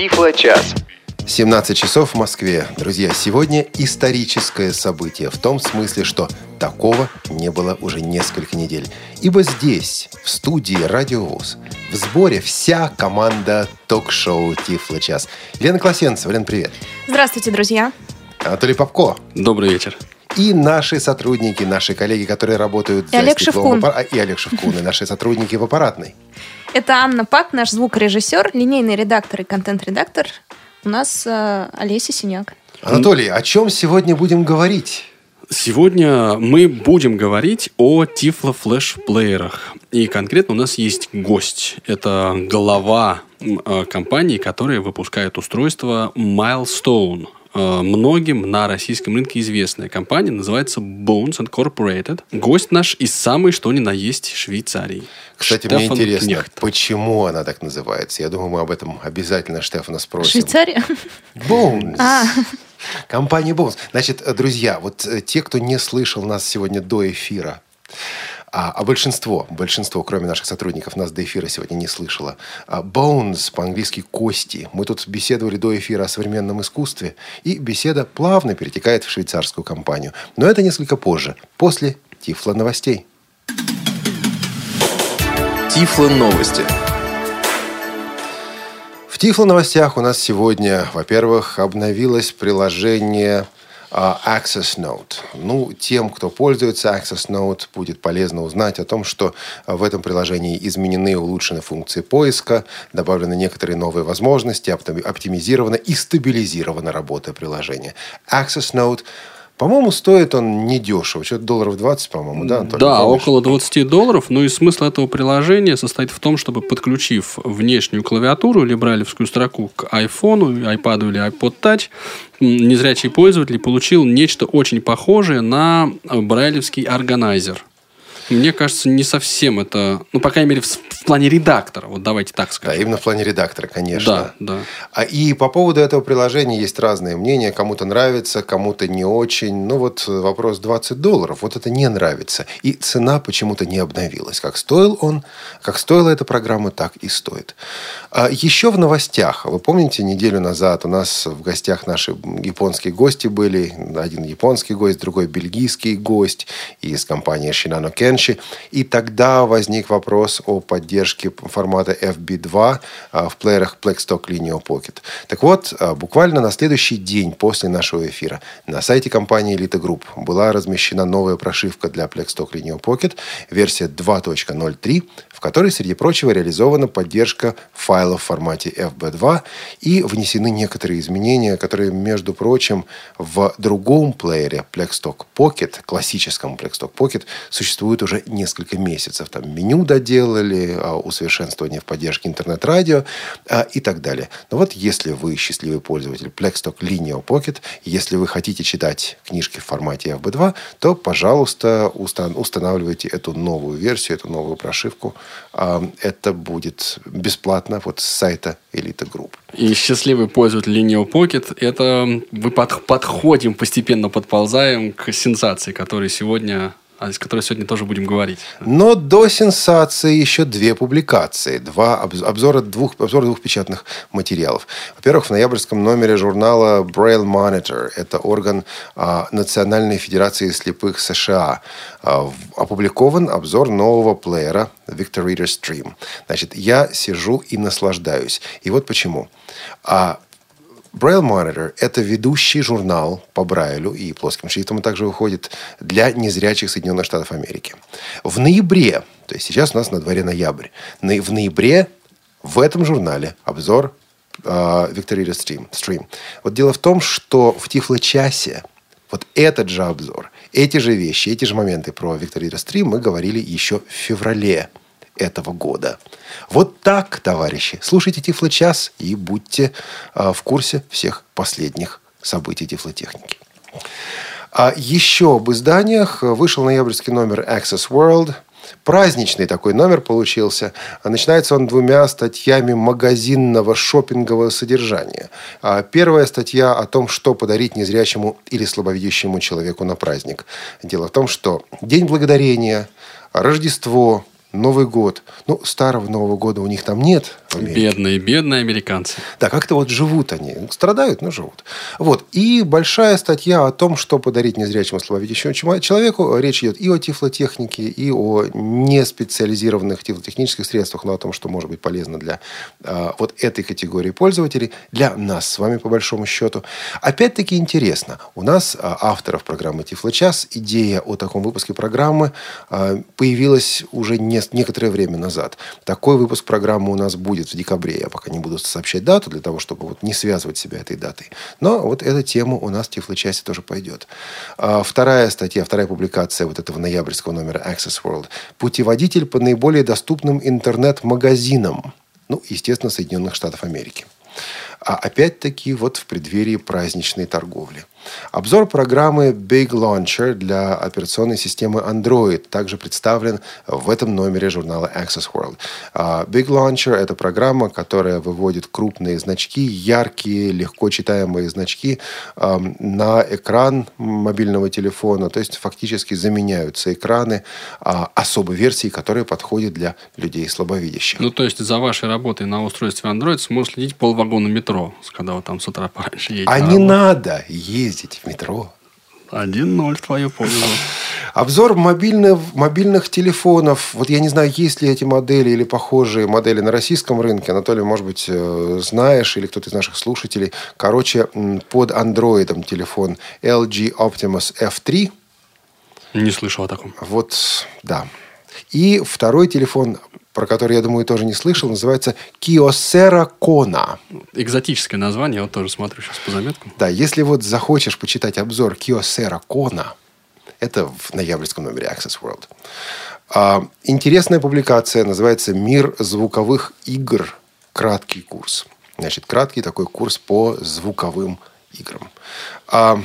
Тифло-час. 17 часов в Москве. Друзья, сегодня историческое событие. В том смысле, что такого не было уже несколько недель. Ибо здесь, в студии Радио ВУЗ, в сборе вся команда ток-шоу Тифло час. Лена Класенцева. Лен, привет. Здравствуйте, друзья. Анатолий Попко. Добрый вечер. И наши сотрудники, наши коллеги, которые работают И за Олег стеклом Шевкун. аппара- И Олег Шевкун, и наши сотрудники в аппаратной. Это Анна Пак, наш звукорежиссер, линейный редактор и контент-редактор. У нас э, Олеся Синяк. Анатолий, о чем сегодня будем говорить? Сегодня мы будем говорить о Tiflo Flash плеерах. И конкретно у нас есть гость. Это глава э, компании, которая выпускает устройство Milestone. Э, Многим на российском рынке известная компания, называется Bones Incorporated. Гость наш из самой что ни на есть Швейцарии. Кстати, мне Штефан интересно, Кнехт. почему она так называется? Я думаю, мы об этом обязательно Штефана спросим. Швейцария? Bones. А. Компания Bones. Значит, э, друзья, вот э, те, кто не слышал нас сегодня до эфира, а, а большинство, большинство, кроме наших сотрудников, нас до эфира сегодня не слышало. А, Bones, по-английски кости. Мы тут беседовали до эфира о современном искусстве, и беседа плавно перетекает в швейцарскую компанию. Но это несколько позже, после Тифла новостей. Тифло новости. В Тифло новостях у нас сегодня, во-первых, обновилось приложение Access Note. Ну, тем, кто пользуется Access Note, будет полезно узнать о том, что а, в этом приложении изменены и улучшены функции поиска, добавлены некоторые новые возможности, опти- оптимизирована и стабилизирована работа приложения. Access Note по-моему, стоит он недешево. Что-то долларов 20, по-моему, да, Анатолий? Да, Помнишь? около 20 долларов. Ну и смысл этого приложения состоит в том, чтобы подключив внешнюю клавиатуру или брайлевскую строку к айфону, iPad или iPod Touch, незрячий пользователь получил нечто очень похожее на брайлевский органайзер. Мне кажется, не совсем это... Ну, по крайней мере, в, в плане редактора. Вот давайте так Да, скажем. именно в плане редактора, конечно. Да, да. А и по поводу этого приложения есть разные мнения. Кому-то нравится, кому-то не очень. Ну вот э, вопрос 20 долларов. Вот это не нравится. И цена почему-то не обновилась. Как стоил он, как стоила эта программа, так и стоит. А еще в новостях. Вы помните, неделю назад у нас в гостях наши японские гости были. Один японский гость, другой бельгийский гость из компании Shinano Kenshi. И тогда возник вопрос о поддержке формата FB2 а, в плеерах Blackstock Lineo Pocket. Так вот, а, буквально на следующий день после нашего эфира на сайте компании Elite Group была размещена новая прошивка для Blackstock Lineo Pocket, версия 2.03, в которой, среди прочего, реализована поддержка файлов в формате FB2 и внесены некоторые изменения, которые, между прочим, в другом плеере Blackstock Pocket, классическом Blackstock Pocket, существуют уже несколько месяцев. Там меню доделали, а, усовершенствование в поддержке интернет-радио а, и так далее. Но вот если вы счастливый пользователь Blackstock Linear Pocket, если вы хотите читать книжки в формате FB2, то, пожалуйста, устан- устанавливайте эту новую версию, эту новую прошивку. А, Это будет бесплатно вот с сайта Elite Group. И счастливый пользователь Linear Pocket, это мы под- подходим, постепенно подползаем к сенсации, которой сегодня, о которой сегодня тоже будем говорить. Но до сенсации еще две публикации, два обз- обзора двух, обзор двух печатных материалов. Во-первых, в ноябрьском номере журнала Braille Monitor, это орган а, Национальной Федерации слепых США, а, опубликован обзор нового плеера Victor Reader Stream. Значит, я сижу и наслаждаюсь. И вот почему. А, Braille Monitor – это ведущий журнал по Брайлю и плоским шрифтом, он также выходит для незрячих Соединенных Штатов Америки. В ноябре, то есть сейчас у нас на дворе ноябрь, в ноябре в этом журнале обзор э, Виктория Stream, Stream. Вот дело в том, что в Тифло-часе вот этот же обзор, эти же вещи, эти же моменты про Виктория Stream мы говорили еще в феврале этого года. Вот так, товарищи. Слушайте Тифло-час и будьте а, в курсе всех последних событий тифлотехники. А еще об изданиях. Вышел ноябрьский номер Access World. Праздничный такой номер получился. Начинается он двумя статьями магазинного шопингового содержания. А Первая статья о том, что подарить незрячему или слабовидящему человеку на праздник. Дело в том, что День Благодарения, Рождество, Новый год. Ну, старого Нового года у них там нет. В Америке. Бедные, бедные американцы. Да, как-то вот живут они. Страдают, но живут. Вот. И большая статья о том, что подарить незрячему слабовидящему человеку. Речь идет и о тифлотехнике, и о неспециализированных тифлотехнических средствах, но о том, что может быть полезно для а, вот этой категории пользователей, для нас с вами, по большому счету. Опять-таки интересно. У нас, а, авторов программы «Тифлочас», идея о таком выпуске программы а, появилась уже не- некоторое время назад. Такой выпуск программы у нас будет в декабре. Я пока не буду сообщать дату для того, чтобы вот не связывать себя этой датой. Но вот эта тема у нас в Тифлочасе тоже пойдет. А, Вторая статья, вторая публикация вот этого ноябрьского номера Access World. Путеводитель по наиболее доступным интернет-магазинам. Ну, естественно, Соединенных Штатов Америки. А опять-таки вот в преддверии праздничной торговли. Обзор программы Big Launcher для операционной системы Android также представлен в этом номере журнала Access World. А, Big Launcher – это программа, которая выводит крупные значки, яркие, легко читаемые значки на экран мобильного телефона. То есть фактически заменяются экраны а, особой версии, которая подходит для людей слабовидящих. Ну, то есть за вашей работой на устройстве Android сможет следить полвагона метро, когда вы там с утра пораньше едете. А не надо ездить в метро. 1-0 в твою пользу. Обзор мобильных, мобильных телефонов. Вот я не знаю, есть ли эти модели или похожие модели на российском рынке. Анатолий, может быть, э, знаешь, или кто-то из наших слушателей. Короче, под андроидом телефон LG Optimus F3. Не слышал о таком. Вот, да. И второй телефон, про который, я думаю, тоже не слышал, называется Kyocera Kona. Экзотическое название, я вот тоже смотрю сейчас по заметкам. Да, если вот захочешь почитать обзор Kyocera Kona, это в ноябрьском номере Access World. А, интересная публикация называется «Мир звуковых игр. Краткий курс». Значит, краткий такой курс по звуковым играм. А,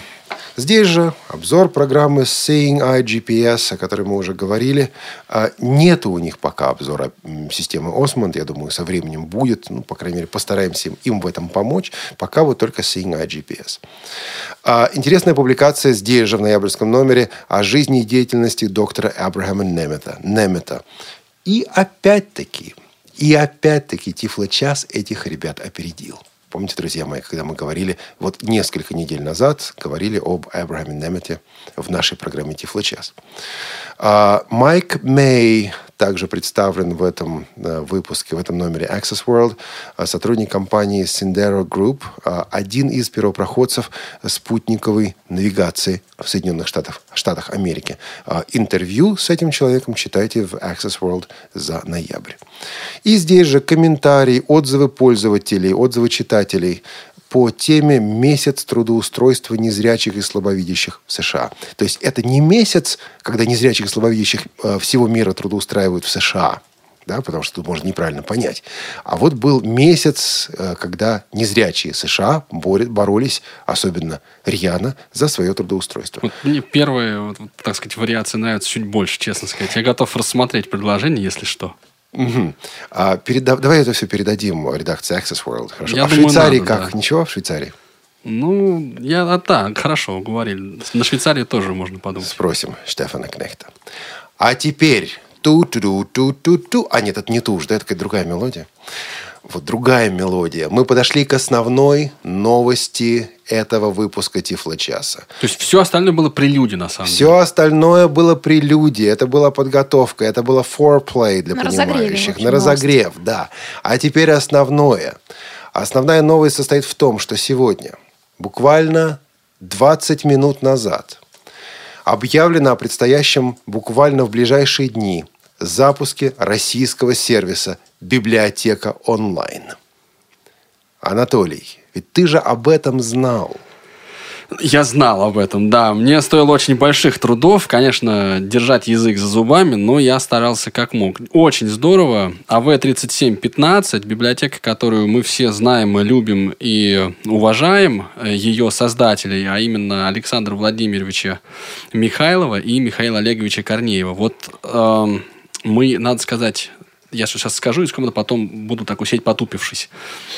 здесь же обзор программы Seeing Eye GPS, о которой мы уже говорили. А, нету у них пока обзора системы Osmond. Я думаю, со временем будет. Ну, по крайней мере, постараемся им, им в этом помочь. Пока вот только Seeing Eye GPS. А, интересная публикация здесь же в ноябрьском номере о жизни и деятельности доктора Абрахама Немета. Немета. И опять-таки, и опять-таки Тифло-час этих ребят опередил. Помните, друзья мои, когда мы говорили, вот несколько недель назад говорили об Абрахаме Немете в нашей программе Тифло-час. А, Майк Мэй также представлен в этом э, выпуске, в этом номере Access World, а, сотрудник компании Sendero Group, а, один из первопроходцев спутниковой навигации в Соединенных Штатах, Штатах Америки. Интервью с этим человеком читайте в Access World за ноябрь. И здесь же комментарии, отзывы пользователей, отзывы читателей по теме «Месяц трудоустройства незрячих и слабовидящих в США». То есть это не месяц, когда незрячих и слабовидящих э, всего мира трудоустраивают в США, да, потому что тут можно неправильно понять. А вот был месяц, э, когда незрячие США боролись особенно рьяно за свое трудоустройство. Вот мне первые, вот, так сказать, вариации нравятся чуть больше, честно сказать. Я готов рассмотреть предложение, если что. Мгм. А переда- Давай это все передадим редакции Access World. Хорошо. Я а в думаю, Швейцарии надо, как? да. Ничего в Швейцарии? Ну, я, а так, хорошо, говорили. На Швейцарию тоже можно подумать. Спросим Штефана Кнехта. А теперь ту-ту-ту-ту-ту. А нет, это не ту да, это какая-то другая мелодия. Вот другая мелодия. Мы подошли к основной новости этого выпуска Тифло-часа. То есть все остальное было прелюдия, на самом деле. Все остальное было прелюдия, это была подготовка, это было foreplay для На понимающих. на разогрев, да. А теперь основное. Основная новость состоит в том, что сегодня, буквально 20 минут назад, объявлено о предстоящем буквально в ближайшие дни запуске российского сервиса «Библиотека онлайн». Анатолий, ведь ты же об этом знал. Я знал об этом, да. Мне стоило очень больших трудов, конечно, держать язык за зубами, но я старался как мог. Очень здорово. АВ-3715, библиотека, которую мы все знаем и любим и уважаем, э, ее создателей, а именно Александра Владимировича Михайлова и Михаила Олеговича Корнеева. Вот эм, мы, надо сказать, я сейчас скажу, и скромно потом буду так усеть потупившись.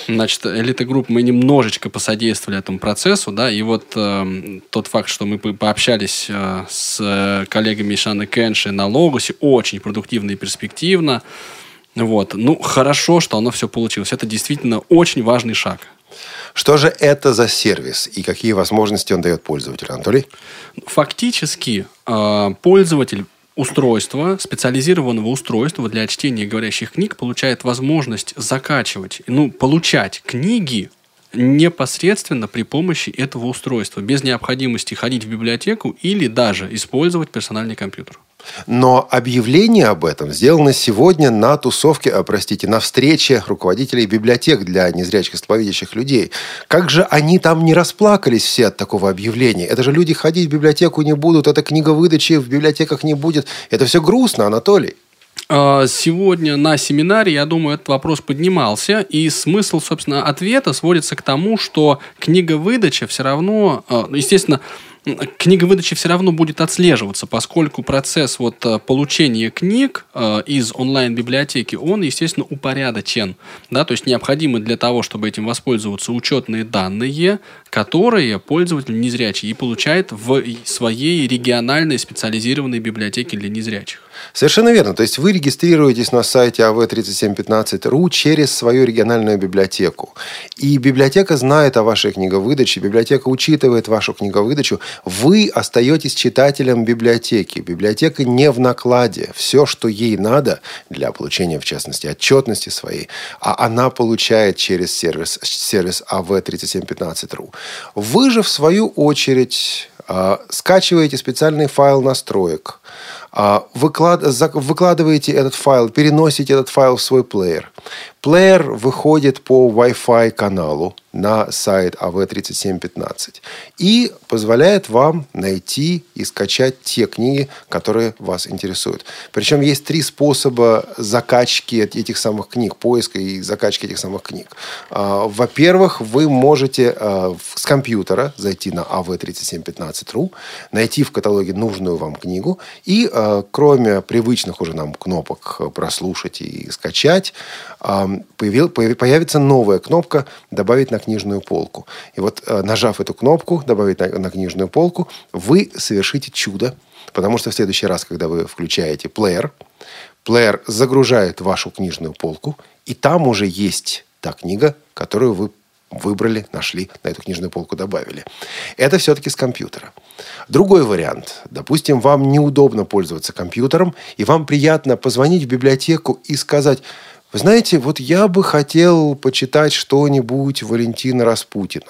Значит, Элита Групп, мы немножечко посодействовали этому процессу, да, и вот э, тот факт, что мы пообщались э, с коллегами из Шаны Кенши на Логосе, очень продуктивно и перспективно. Вот. Ну, хорошо, что оно все получилось. Это действительно очень важный шаг. Что же это за сервис и какие возможности он дает пользователю, Анатолий? Фактически э, пользователь устройства, специализированного устройства для чтения говорящих книг получает возможность закачивать, ну, получать книги непосредственно при помощи этого устройства, без необходимости ходить в библиотеку или даже использовать персональный компьютер. Но объявление об этом сделано сегодня на тусовке, а, простите, на встрече руководителей библиотек для незрячих и слабовидящих людей. Как же они там не расплакались все от такого объявления? Это же люди ходить в библиотеку не будут, это книга выдачи в библиотеках не будет. Это все грустно, Анатолий. А, сегодня на семинаре, я думаю, этот вопрос поднимался, и смысл, собственно, ответа сводится к тому, что книга выдача все равно, а, естественно, книга выдачи все равно будет отслеживаться, поскольку процесс вот э, получения книг э, из онлайн-библиотеки, он, естественно, упорядочен. Да? То есть необходимы для того, чтобы этим воспользоваться учетные данные, которые пользователь незрячий и получает в своей региональной специализированной библиотеке для незрячих. Совершенно верно. То есть вы регистрируетесь на сайте av3715.ru через свою региональную библиотеку. И библиотека знает о вашей книговыдаче, библиотека учитывает вашу книговыдачу. Вы остаетесь читателем библиотеки. Библиотека не в накладе. Все, что ей надо для получения, в частности, отчетности своей, а она получает через сервис, сервис av3715.ru. Вы же, в свою очередь, а, скачиваете специальный файл настроек, а, выклад, выкладываете этот файл, переносите этот файл в свой плеер. Плеер выходит по Wi-Fi каналу на сайт AV3715 и позволяет вам найти и скачать те книги, которые вас интересуют. Причем есть три способа закачки этих самых книг, поиска и закачки этих самых книг. А, во-первых, вы можете а, с компьютера зайти на av3715.ru, найти в каталоге нужную вам книгу и а, кроме привычных уже нам кнопок прослушать и скачать, появил, появится новая кнопка «Добавить на книжную полку». И вот, э, нажав эту кнопку «Добавить на, на книжную полку», вы совершите чудо, потому что в следующий раз, когда вы включаете плеер, плеер загружает вашу книжную полку, и там уже есть та книга, которую вы выбрали, нашли, на эту книжную полку добавили. Это все-таки с компьютера. Другой вариант. Допустим, вам неудобно пользоваться компьютером, и вам приятно позвонить в библиотеку и сказать, вы знаете, вот я бы хотел почитать что-нибудь Валентина Распутина.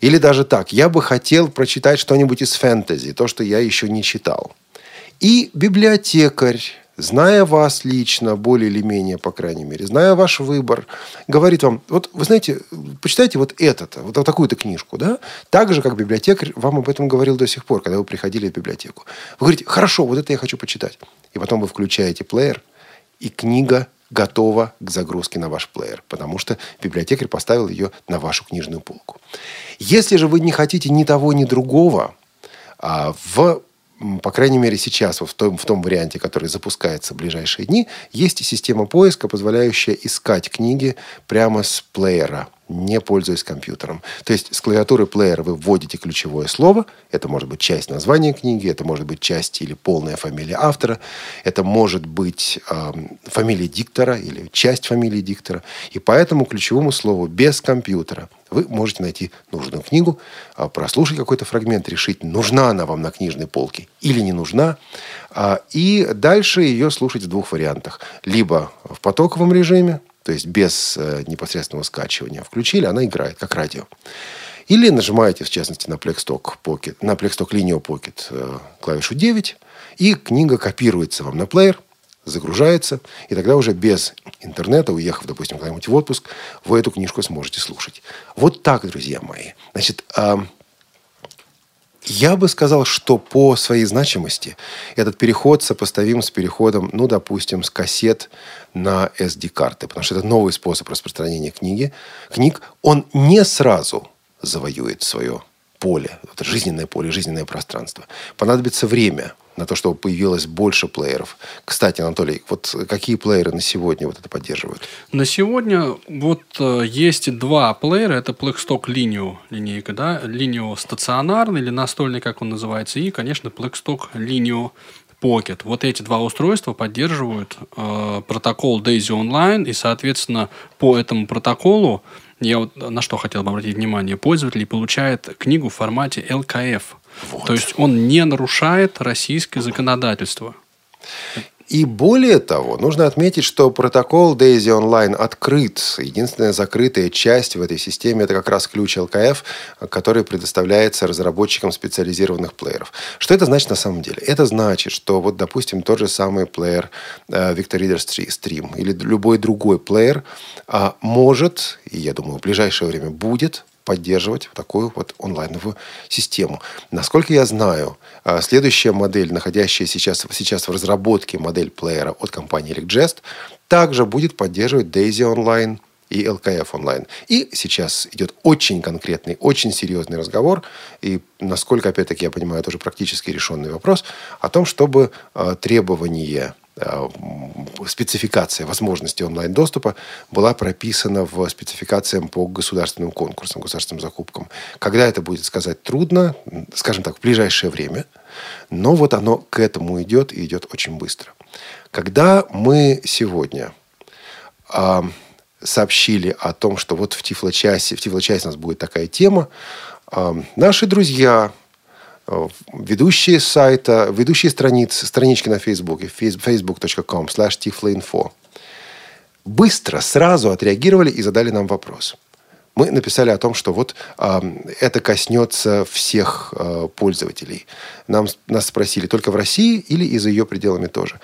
Или даже так, я бы хотел прочитать что-нибудь из фэнтези, то, что я еще не читал. И библиотекарь, зная вас лично, более или менее, по крайней мере, зная ваш выбор, говорит вам, вот вы знаете, почитайте вот это вот такую-то книжку, да? Так же, как библиотекарь вам об этом говорил до сих пор, когда вы приходили в библиотеку. Вы говорите, хорошо, вот это я хочу почитать. И потом вы включаете плеер, и книга готова к загрузке на ваш плеер, потому что библиотекарь поставил ее на вашу книжную полку. Если же вы не хотите ни того, ни другого, а в по крайней мере, сейчас, в том, в том варианте, который запускается в ближайшие дни, есть система поиска, позволяющая искать книги прямо с плеера не пользуясь компьютером. То есть с клавиатуры плеера вы вводите ключевое слово. Это может быть часть названия книги, это может быть часть или полная фамилия автора, это может быть э, фамилия диктора или часть фамилии диктора. И по этому ключевому слову без компьютера вы можете найти нужную книгу, э, прослушать какой-то фрагмент, решить, нужна она вам на книжной полке или не нужна. Э, и дальше ее слушать в двух вариантах. Либо в потоковом режиме, то есть без э, непосредственного скачивания. Включили, она играет, как радио. Или нажимаете, в частности, на Plexstock, Pocket, на Plexstock Linio Pocket э, клавишу 9, и книга копируется вам на плеер, загружается, и тогда уже без интернета, уехав, допустим, куда-нибудь в отпуск, вы эту книжку сможете слушать. Вот так, друзья мои. Значит, я бы сказал, что по своей значимости этот переход сопоставим с переходом, ну, допустим, с кассет на SD-карты, потому что это новый способ распространения книги. Книг, он не сразу завоюет свое поле, это жизненное поле, жизненное пространство. Понадобится время на то, чтобы появилось больше плееров. Кстати, Анатолий, вот какие плееры на сегодня вот это поддерживают? На сегодня вот э, есть два плеера. Это Blackstock Lineo линейка, да, Lineo стационарный или настольный, как он называется, и, конечно, Blackstock Lineo Pocket. Вот эти два устройства поддерживают э, протокол Daisy Online, и, соответственно, по этому протоколу я вот на что хотел бы обратить внимание. Пользователь получает книгу в формате LKF. Вот. То есть он не нарушает российское законодательство. И более того, нужно отметить, что протокол Daisy Online открыт. Единственная закрытая часть в этой системе – это как раз ключ LKF, который предоставляется разработчикам специализированных плееров. Что это значит на самом деле? Это значит, что вот, допустим, тот же самый плеер э, Victor Reader Stream или любой другой плеер э, может, и я думаю, в ближайшее время будет поддерживать такую вот онлайновую систему. Насколько я знаю, а, следующая модель, находящая сейчас, сейчас в разработке модель плеера от компании ElecJest, также будет поддерживать Daisy Online и LKF онлайн. И сейчас идет очень конкретный, очень серьезный разговор, и, насколько, опять-таки, я понимаю, это уже практически решенный вопрос, о том, чтобы э, требования Э, спецификация возможности онлайн-доступа была прописана в спецификациям по государственным конкурсам, государственным закупкам. Когда это будет сказать трудно, скажем так, в ближайшее время, но вот оно к этому идет и идет очень быстро. Когда мы сегодня э, сообщили о том, что вот в Тифло-часе, в Тифло-часе у нас будет такая тема, э, наши друзья, Э, ведущие сайта, ведущие страницы, странички на Фейсбуке, facebook.com slash tifloinfo, быстро, сразу отреагировали и задали нам вопрос. Мы написали о том, что вот э, это коснется всех э, пользователей. Нам, нас спросили, только в России или и за ее пределами тоже.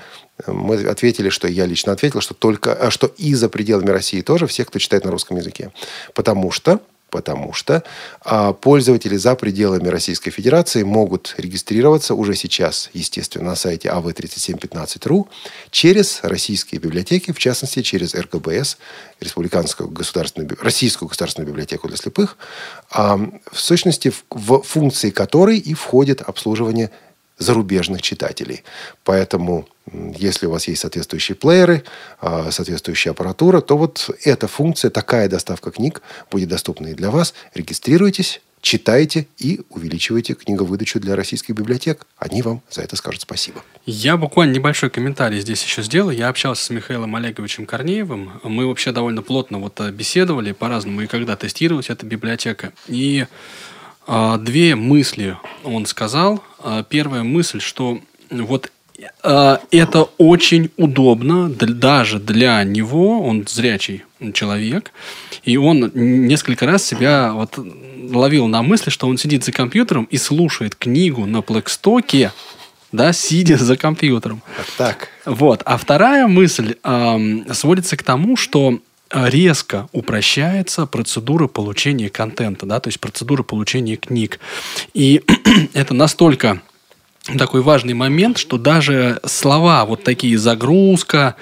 Мы ответили, что я лично ответил, что только, а что и за пределами России тоже, всех, кто читает на русском языке. Потому что потому что а, пользователи за пределами Российской Федерации могут регистрироваться уже сейчас, естественно, на сайте av3715.ru через российские библиотеки, в частности, через РГБС, Республиканскую государственную, Российскую государственную библиотеку для слепых, а, в сущности, в функции которой и входит обслуживание зарубежных читателей. Поэтому, если у вас есть соответствующие плееры, а, соответствующая аппаратура, то вот эта функция, такая доставка книг будет доступна и для вас. Регистрируйтесь, читайте и увеличивайте книговыдачу для российских библиотек. Они вам за это скажут спасибо. Я буквально небольшой комментарий здесь еще сделаю. Я общался с Михаилом Олеговичем Корнеевым. Мы вообще довольно плотно вот э, беседовали по-разному и когда тестировать эта библиотека. И две мысли он сказал. А, первая мысль, что вот а, это очень удобно даже для него, он зрячий человек, и он несколько раз себя вот ловил на мысли, что он сидит за компьютером и слушает книгу на Плэкстоке, да, сидя за компьютером. Так. Вот. А вторая мысль э, сводится к тому, что резко упрощается процедура получения контента, да, то есть процедура получения книг. И это настолько такой важный момент, что даже слова вот такие загрузка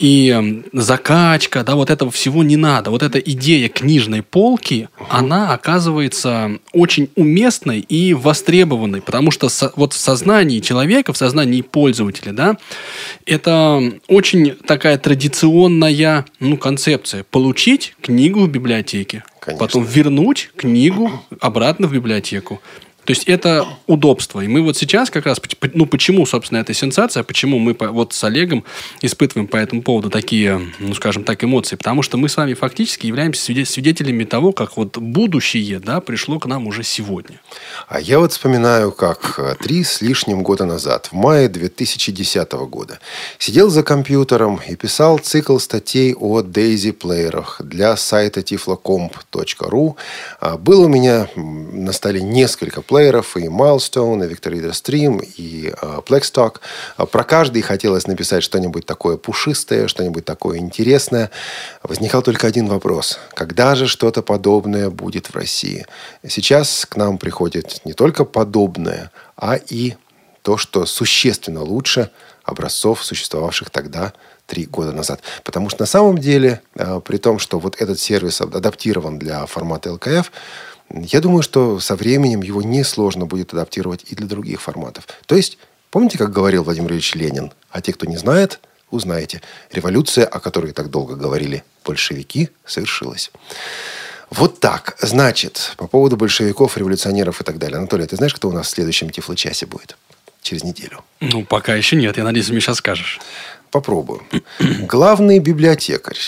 и закачка, да, вот этого всего не надо. Вот эта идея книжной полки, она оказывается очень уместной и востребованной, потому что со, вот в сознании человека, в сознании пользователя, да, это очень такая традиционная, ну, концепция. Получить книгу в библиотеке, Конечно. потом вернуть книгу обратно в библиотеку. То есть это удобство. И мы вот сейчас как раз, ну почему, собственно, эта сенсация, почему мы вот с Олегом испытываем по этому поводу такие, ну скажем так, эмоции, потому что мы с вами фактически являемся свидетелями того, как вот будущее, да, пришло к нам уже сегодня. А я вот вспоминаю, как э, три с лишним года назад, в мае 2010 года, сидел за компьютером и писал цикл статей о Daisy-плеерах для сайта tiflocomp.ru. А, было у меня на столе несколько плееров, плееров, и Milestone, и Victor Stream, и э, Blackstock. А про каждый хотелось написать что-нибудь такое пушистое, что-нибудь такое интересное. Возникал только один вопрос. Когда же что-то подобное будет в России? Сейчас к нам приходит не только подобное, а и то, что существенно лучше образцов, существовавших тогда три года назад. Потому что на самом деле, э, при том, что вот этот сервис адаптирован для формата LKF, Я думаю, что со временем его несложно будет адаптировать и для других форматов. То есть, помните, как говорил Владимир Ильич Ленин? А те, кто не знает, узнаете. Революция, о которой так долго говорили большевики, совершилась. Вот так. Значит, по поводу большевиков, революционеров и так далее. Анатолий, ты знаешь, кто у нас в следующем Тифло-часе будет? Через неделю. Ну, пока еще нет. Я надеюсь, ты мне сейчас скажешь. Попробую. Главный библиотекарь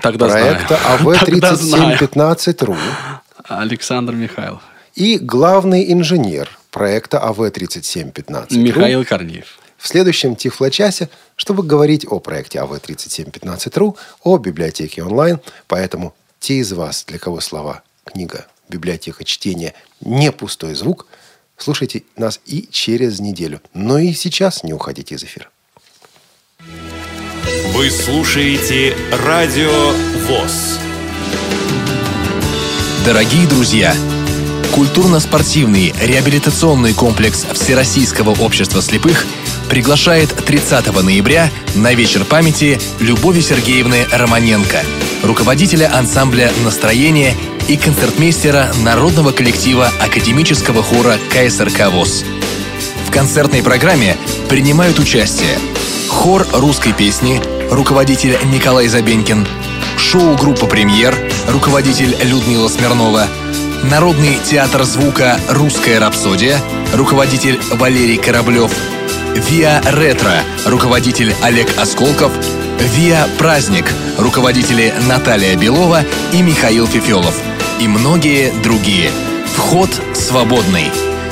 Тогда проекта знаю. Тогда знаю. АВ-3715.ру Александр Михайлов. и главный инженер проекта А АВ-3715.ру Михаил Корнеев. в следующем Тифло-часе, чтобы говорить о проекте А АВ-3715.ру, о библиотеке онлайн. Поэтому те из вас, для кого слова книга, библиотека, чтение не пустой звук, слушайте нас и через неделю. Но и сейчас не уходите из эфира. Вы слушаете Радио ВОЗ. Дорогие друзья! Культурно-спортивный реабилитационный комплекс Всероссийского общества слепых приглашает 30 ноября на вечер памяти Любови Сергеевны Романенко, руководителя ансамбля «Настроение» и концертмейстера народного коллектива академического хора КСРК ВОЗ. В концертной программе принимают участие хор русской песни, руководитель Николай Забенькин, шоу-группа «Премьер», руководитель Людмила Смирнова, Народный театр звука «Русская рапсодия», руководитель Валерий Кораблев, ВИА Ретро, руководитель Олег Осколков, ВИА Праздник, руководители Наталья Белова и Михаил Фефелов и многие другие. Вход свободный.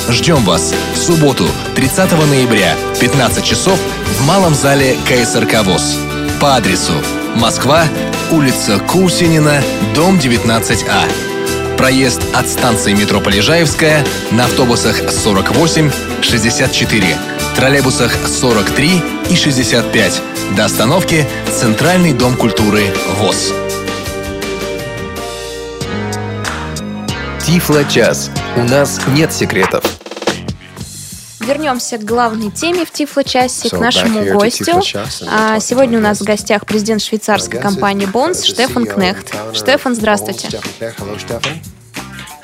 Ждем вас в субботу, 30 ноября, 15 часов в Малом зале КСРК ВОЗ. По адресу Москва, улица Кусинина, дом 19А. Проезд от станции метро Полежаевская на автобусах 48, 64, троллейбусах 43 и 65 до остановки Центральный дом культуры ВОЗ. Тифло-час. У нас нет секретов. Вернемся к главной теме в Тифло-часе, So, к нашему гостю. А, сегодня у нас в гостях президент швейцарской компании Бонс Штефан Кнехт. Штефан, здравствуйте.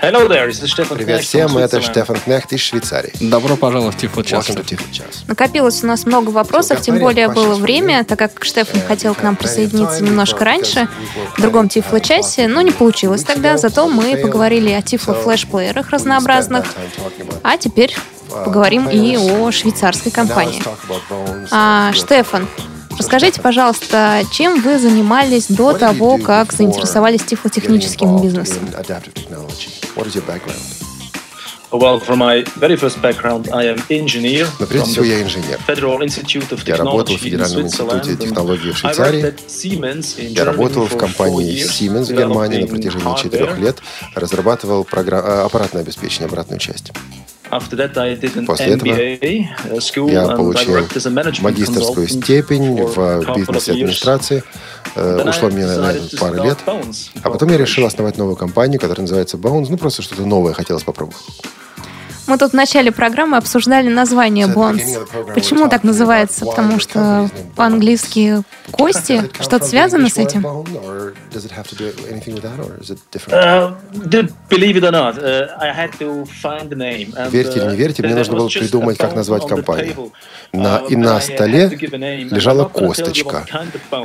Hello, there, this is Stefan Привет Knecht всем, это. Штефан Кнехт из Швейцарии. Добро пожаловать в to Tiflo-час. Накопилось у нас много вопросов, тем более было время, так как Штефан хотел к нам присоединиться немножко раньше, в другом Тифло-часе, но не получилось тогда, зато мы поговорили о Тифло-флешплеерах разнообразных, а теперь поговорим и о швейцарской компании. А, Штефан, расскажите, пожалуйста, чем вы занимались до того, как заинтересовались тифлотехническим бизнесом? Well, from my very first background, I am engineer Но прежде всего я инженер. Я работал в Федеральном институте технологий в Швейцарии. Я работал в компании Siemens в Германии на протяжении четырех лет. Разрабатывал програ- э, аппаратное обеспечение, обратную часть. After that, I did an После MBA uh, school, Я получил магистрскую степень в couple of бизнесе years. администрации. Э, Ушло мне, наверное, пару лет. А потом я решил основать новую компанию, которая называется Bones. Ну, просто что-то новое хотелось попробовать. Мы тут в начале программы обсуждали название Бонс. Почему так называется? Потому что по-английски кости. Что-то связано с этим? Uh, uh, Верьте или не uh, верьте, мне нужно было придумать, как назвать компанию. На, и на столе лежала косточка.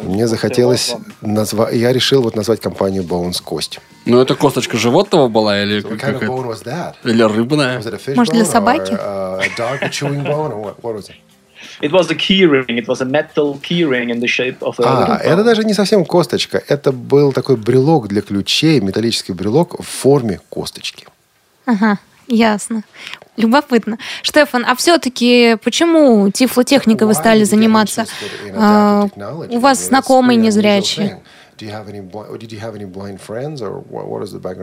Мне захотелось назвать... Я решил вот назвать компанию Bones Кость. Ну, это косточка животного была или какая was that? Или рыбная? Может, для собаки? It was a key ring. It was a metal key ring in the shape of a А, это даже не совсем косточка. Это был такой брелок для ключей, металлический брелок в форме косточки. Ага, ясно. Любопытно. Штефан, а все-таки почему тифлотехникой вы стали заниматься? А, у вас знакомые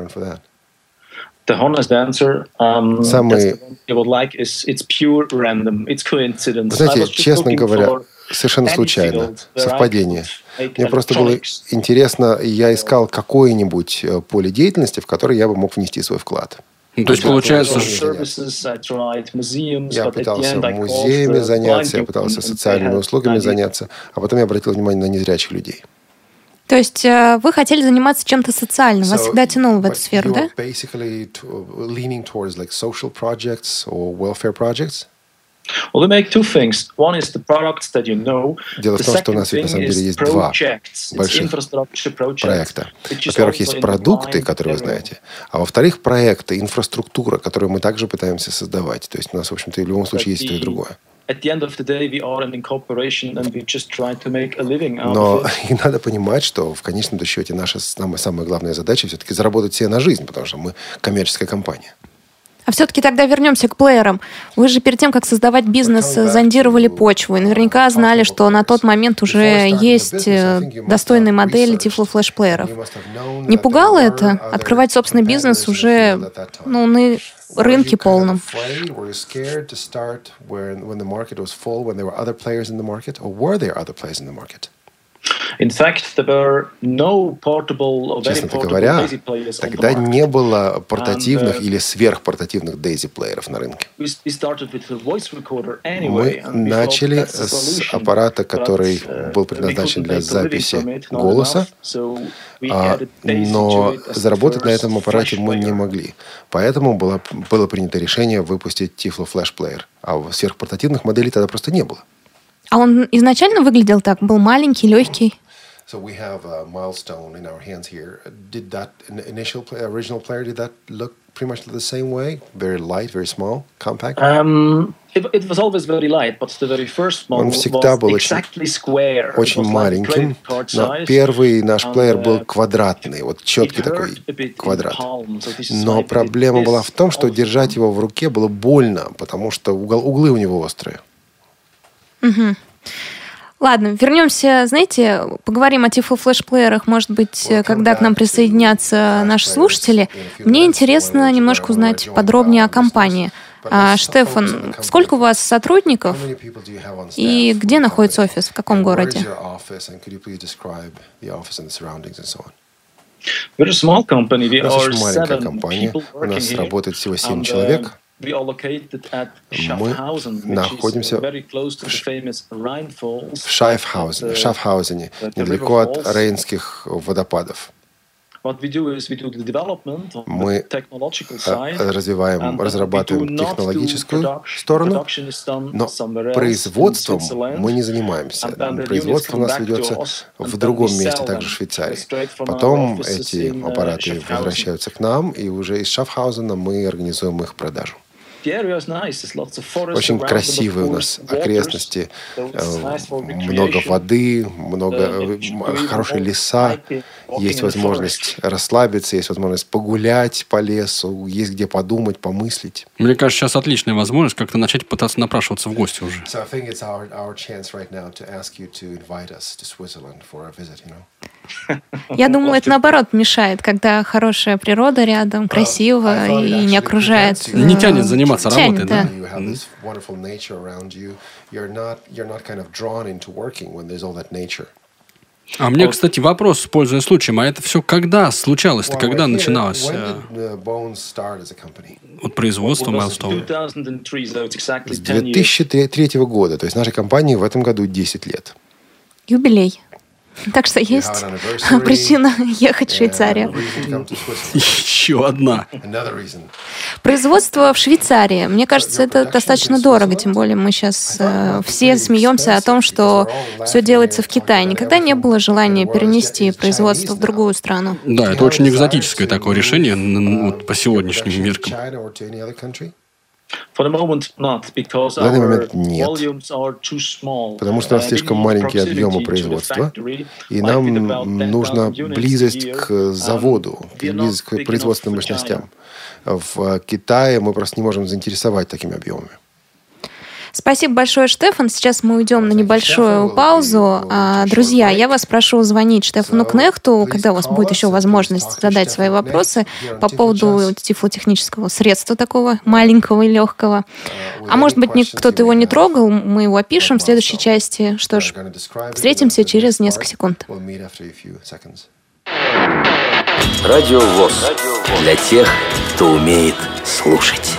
незрячие. The honest answer, um, Самый- the I would like is it's pure random. It's coincidence. Вы знаете, I was just честно говоря, for совершенно any случайно, совпадение. Мне просто было интересно, я искал какое-нибудь э, поле деятельности, в которое я бы мог внести свой вклад. Ну, то есть, получается, что- Я the пытался музеями the заняться, я blind пытался социальными услугами заняться, а потом я обратил внимание на незрячих людей. То есть э, вы хотели заниматься чем-то социальным, вас всегда тянуло в эту сферу, да? Basically leaning towards like social projects or welfare projects. Well, we make two things. One is the products that you know. Дело в том, что у нас ведь на самом деле есть два больших проекта. Во-первых, есть продукты, которые вы знаете, а во-вторых, проекты, инфраструктура, которую мы также пытаемся создавать. То есть у нас, в общем-то, в любом случае есть и то, и другое. Но и надо понимать, что в конечном счете наша самая, самая главная задача все-таки заработать себе на жизнь, потому что мы коммерческая компания. А все-таки тогда вернемся к плеерам. Вы же перед тем, как создавать бизнес, зондировали почву и наверняка знали, что на тот момент уже есть э, достойные модели Tiflo Flash плееров. Не пугало это? Открывать собственный бизнес уже ну, на рынке полном? Честно говоря, тогда не было портативных или сверхпортативных Daisy-плееров на рынке. Мы начали с аппарата, который был предназначен для записи голоса, а, но заработать на этом аппарате мы не могли. Поэтому было, было принято решение выпустить Tiflo Flash Player. А сверхпортативных моделей тогда просто не было. А он изначально выглядел так? Был маленький, легкий? So we have a milestone in our hands here. Did that initial play, original player, did that look pretty much the same way? Very light, very small, compact? Um, it, it was always very light, but the very first model Он всегда был exactly square. очень маленьким, но первый наш плеер был квадратный, вот четкий такой квадрат. Но проблема была в том, что держать его в руке было больно, потому что угол, углы у него острые. Угу. Ладно, вернемся, знаете, поговорим о Tifo флешплеерах, может быть, когда к нам присоединятся наши слушатели. Мне интересно немножко узнать подробнее о компании. А, Штефан, сколько у вас сотрудников и где находится офис, в каком городе? Достаточно маленькая компания. У нас работает всего 7 человек. Мы находимся в Шайфхаузене, Шафхаузене, недалеко от Рейнских водопадов. Мы развиваем, разрабатываем технологическую сторону, но производством мы не занимаемся. Производство у нас ведется в другом месте, также в Швейцарии. Потом эти аппараты возвращаются к нам, и уже из Шафхаузена мы организуем их продажу. Очень красивые у нас окрестности, э, много воды, много э, хорошие леса, есть возможность расслабиться, есть возможность погулять по лесу, есть где подумать, помыслить. Мне кажется, сейчас отличная возможность как-то начать пытаться напрашиваться в гости уже. Я думаю, это наоборот мешает, когда хорошая природа рядом, красиво и не окружает. И не тянет заниматься работой, да? А мне, кстати, вопрос, пользуясь случаем, а это все когда случалось-то, когда начиналось э, вот производство Milestone? С 2003 года, то есть нашей компании в этом году 10 лет. Юбилей. Так что есть причина ехать в Швейцарию. Еще одна. Производство в Швейцарии. Мне кажется, это достаточно дорого, тем более мы сейчас э, все смеемся о том, что все делается в Китае. Никогда не было желания перенести производство в другую страну. Да, это очень экзотическое такое решение вот, по сегодняшним меркам. В данный момент нет, потому что у нас слишком маленькие объемы производства, и нам нужна близость к заводу, близость к производственным мощностям. В Китае мы просто не можем заинтересовать такими объемами. Спасибо большое, Штефан. Сейчас мы уйдем на небольшую паузу. А, друзья, я вас прошу звонить Штефану Кнехту, когда у вас будет еще возможность задать свои вопросы по поводу тифлотехнического средства такого маленького и легкого. А может быть, кто-то его не трогал, мы его опишем в следующей части. Что ж, встретимся через несколько секунд. Радио ВОЗ. Для тех, кто умеет слушать.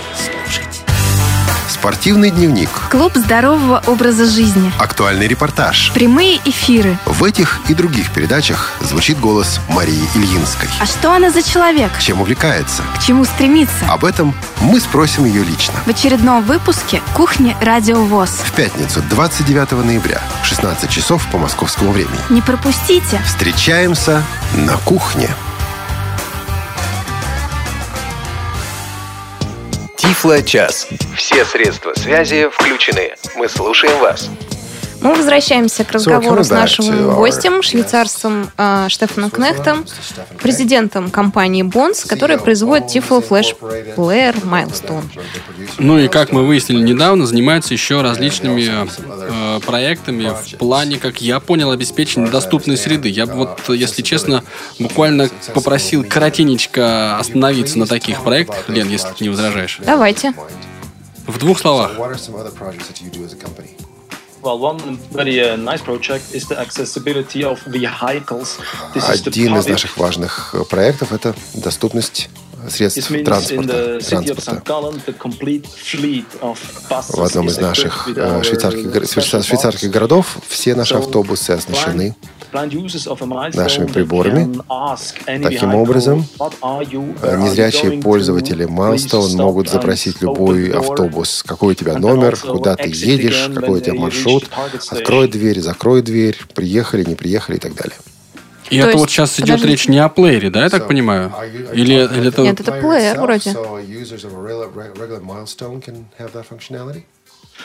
Спортивный дневник. Клуб здорового образа жизни. Актуальный репортаж. Прямые эфиры. В этих и других передачах звучит голос Марии Ильинской. А что она за человек? Чем увлекается? К чему стремится? Об этом мы спросим ее лично. В очередном выпуске «Кухни Радио ВОЗ». В пятницу, 29 ноября, 16 часов по московскому времени. Не пропустите. Встречаемся на кухне. Тифло-час. Все средства связи включены. Мы слушаем вас. Мы возвращаемся к разговору с нашим гостем, швейцарцем э, Штефаном Кнехтом, президентом компании Bonds, которая производит Tiflo Flash Player Milestone. Ну и как мы выяснили недавно, занимается еще различными э, проектами в плане, как я понял, обеспечения доступной среды. Я бы вот, если честно, буквально попросил коротенечко остановиться на таких проектах, Лен, если ты не возражаешь. Давайте. В двух словах. Well, one very uh, nice project is the accessibility of vehicles. This is the Один из наших важных э, проектов – это доступность средств транспорта. транспорта. В одном из наших э, швейцарских, швейцарских городов все наши автобусы оснащены нашими приборами. Таким образом, "What are you? Where Э, are you Незрячие пользователи Milestone могут запросить любой автобус. Какой у тебя номер, куда ты едешь, какой у тебя маршрут, открой дверь, закрой дверь, приехали, не приехали и так далее. И То это есть, вот сейчас идет подождите. речь не о плеере, да, я так понимаю? Или, или это... Нет, это плеер вроде.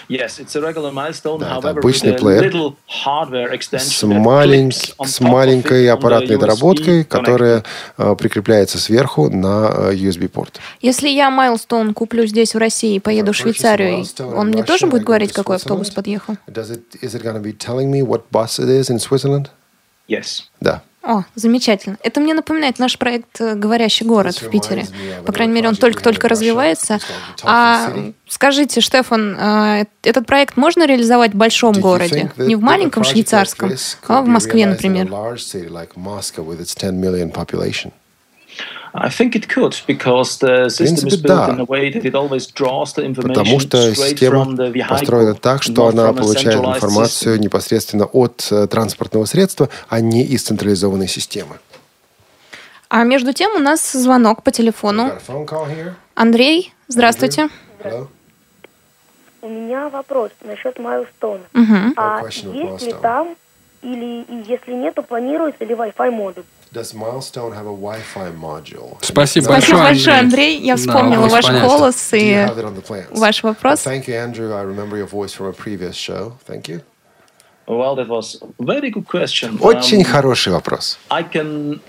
Yes, it's a regular milestone, Да, это however, обычный плеер little hardware extension с, that малень- с top of маленькой аппаратной USB доработкой, которая э, прикрепляется сверху на э, USB-порт. Если я Milestone куплю здесь в России и поеду в Швейцарию, он мне тоже будет говорить, какой автобус подъехал? Да. О, замечательно. Это мне напоминает наш проект э, «Говорящий город» в Питере. По крайней мере, он только-только развивается. А скажите, Штефан, а, этот проект можно реализовать в большом городе? Не в маленьком швейцарском, а в Москве, например? Large city like Moscow with its 10 million population? I think it could, because the system принципе, is built да. in a way that it always draws the information Потому что система построена так, что она получает информацию непосредственно от э, транспортного средства, а не из централизованной системы. А между тем у нас звонок по телефону. Андрей, здравствуйте. У меня вопрос насчет Майлстона. Мгм. А есть ли там, или если нет, то планируется ли Wi-Fi модуль? Does Milestone have a Wi-Fi module? Спасибо Спасибо большое, большое, Андрей. Я Да, вспомнила очень ваш понятно. голос Do you и have it on the plans? ваш вопрос. Well, thank you, Andrew. I remember your voice from a previous show. Thank you. Well, that was a very good question. Очень Um, хороший вопрос. I can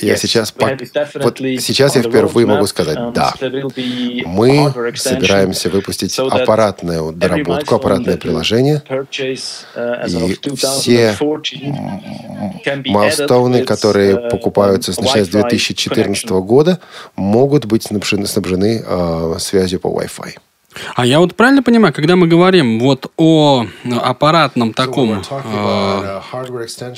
Я сейчас definitely вот сейчас я впервые могу сказать, да. there will be Мы собираемся выпустить so that аппаратную every доработку, milestone аппаратное приложение. purchase, uh, as И of все 2014 can be Майлстоуны, added with, которые uh, покупаются начиная с Wi-Fi 2014 connection. года, могут быть снабжены, снабжены э, связью по Wi-Fi. А я вот правильно понимаю, когда мы говорим вот о аппаратном таком, э,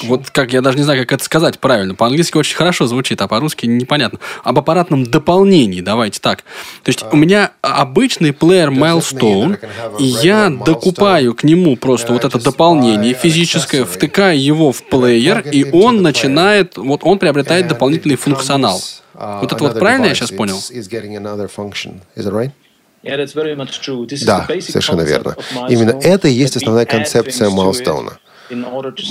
вот как я даже не знаю, как это сказать правильно, по-английски очень хорошо звучит, а по-русски непонятно, об аппаратном дополнении, давайте так. То есть у меня обычный плеер Milestone, и я докупаю к нему просто вот это дополнение физическое, втыкаю его в плеер, и он начинает, вот он приобретает дополнительный функционал. Вот это вот правильно я сейчас понял? Да, совершенно верно. Именно это и есть основная концепция Майлстоуна.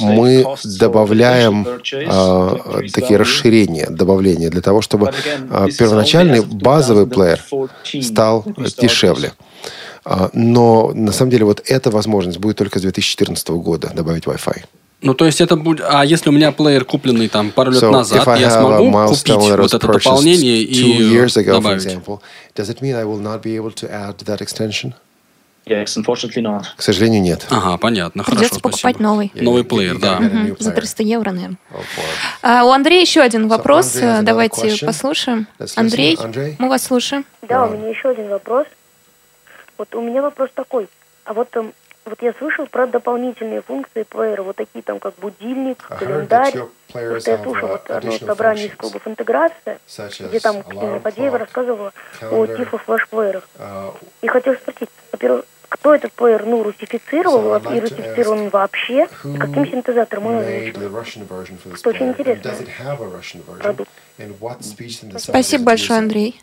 Мы добавляем э, такие расширения, добавления для того, чтобы э, первоначальный базовый плеер 2014 стал дешевле. А, Но на самом деле вот эта возможность будет только с 2014 года добавить Wi-Fi. Ну, то есть это будет... А если у меня плеер купленный там пару лет So, назад, я смогу купить вот это дополнение и ago, добавить? example, does it mean I will not be able to add that extension? Yes, unfortunately not. К сожалению, нет. Ага, понятно, Придется хорошо, покупать спасибо. новый. Новый плеер, да. За 300 евро, наверное. А, у Андрея еще один вопрос. Another Давайте question. послушаем. Андрей, Andrei? мы вас слушаем. Да, у меня еще один вопрос. Вот у меня вопрос такой. А вот эм, вот я слышал про дополнительные функции плеера, вот такие там, как будильник, календарь. Что я слушал вот одно собрание из клубов интеграция, где там Кристина Фадеева рассказывала о тифло флешплеерах. И хотел спросить, во-первых, кто этот плеер, ну, русифицировал, и русифицирован он вообще, и каким синтезатором он. Что очень интересно. Спасибо большое, Андрей.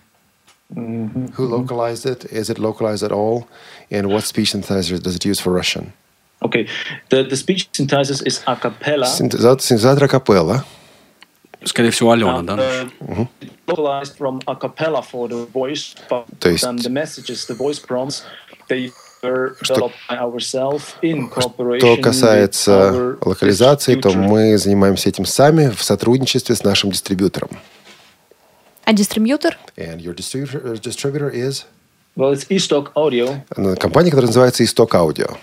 Mm-hmm. Who localized it? Is it localized at all? And what speech synthesizer does it use for Russian? Okay, the, the speech synthesizer is a cappella. Синтезатор акапелла. Скорее всего, Алена, да? Uh, localized from a cappella for the voice, but То есть, um, the messages, the voice prompts, they were developed by ourselves in cooperation что with касается локализации, то мы занимаемся этим сами в сотрудничестве с нашим дистрибьютором. А дистрибьютор? And your distributor, uh, distributor is Well, it's eStock Audio. э, компания, которая называется Исток Аудио.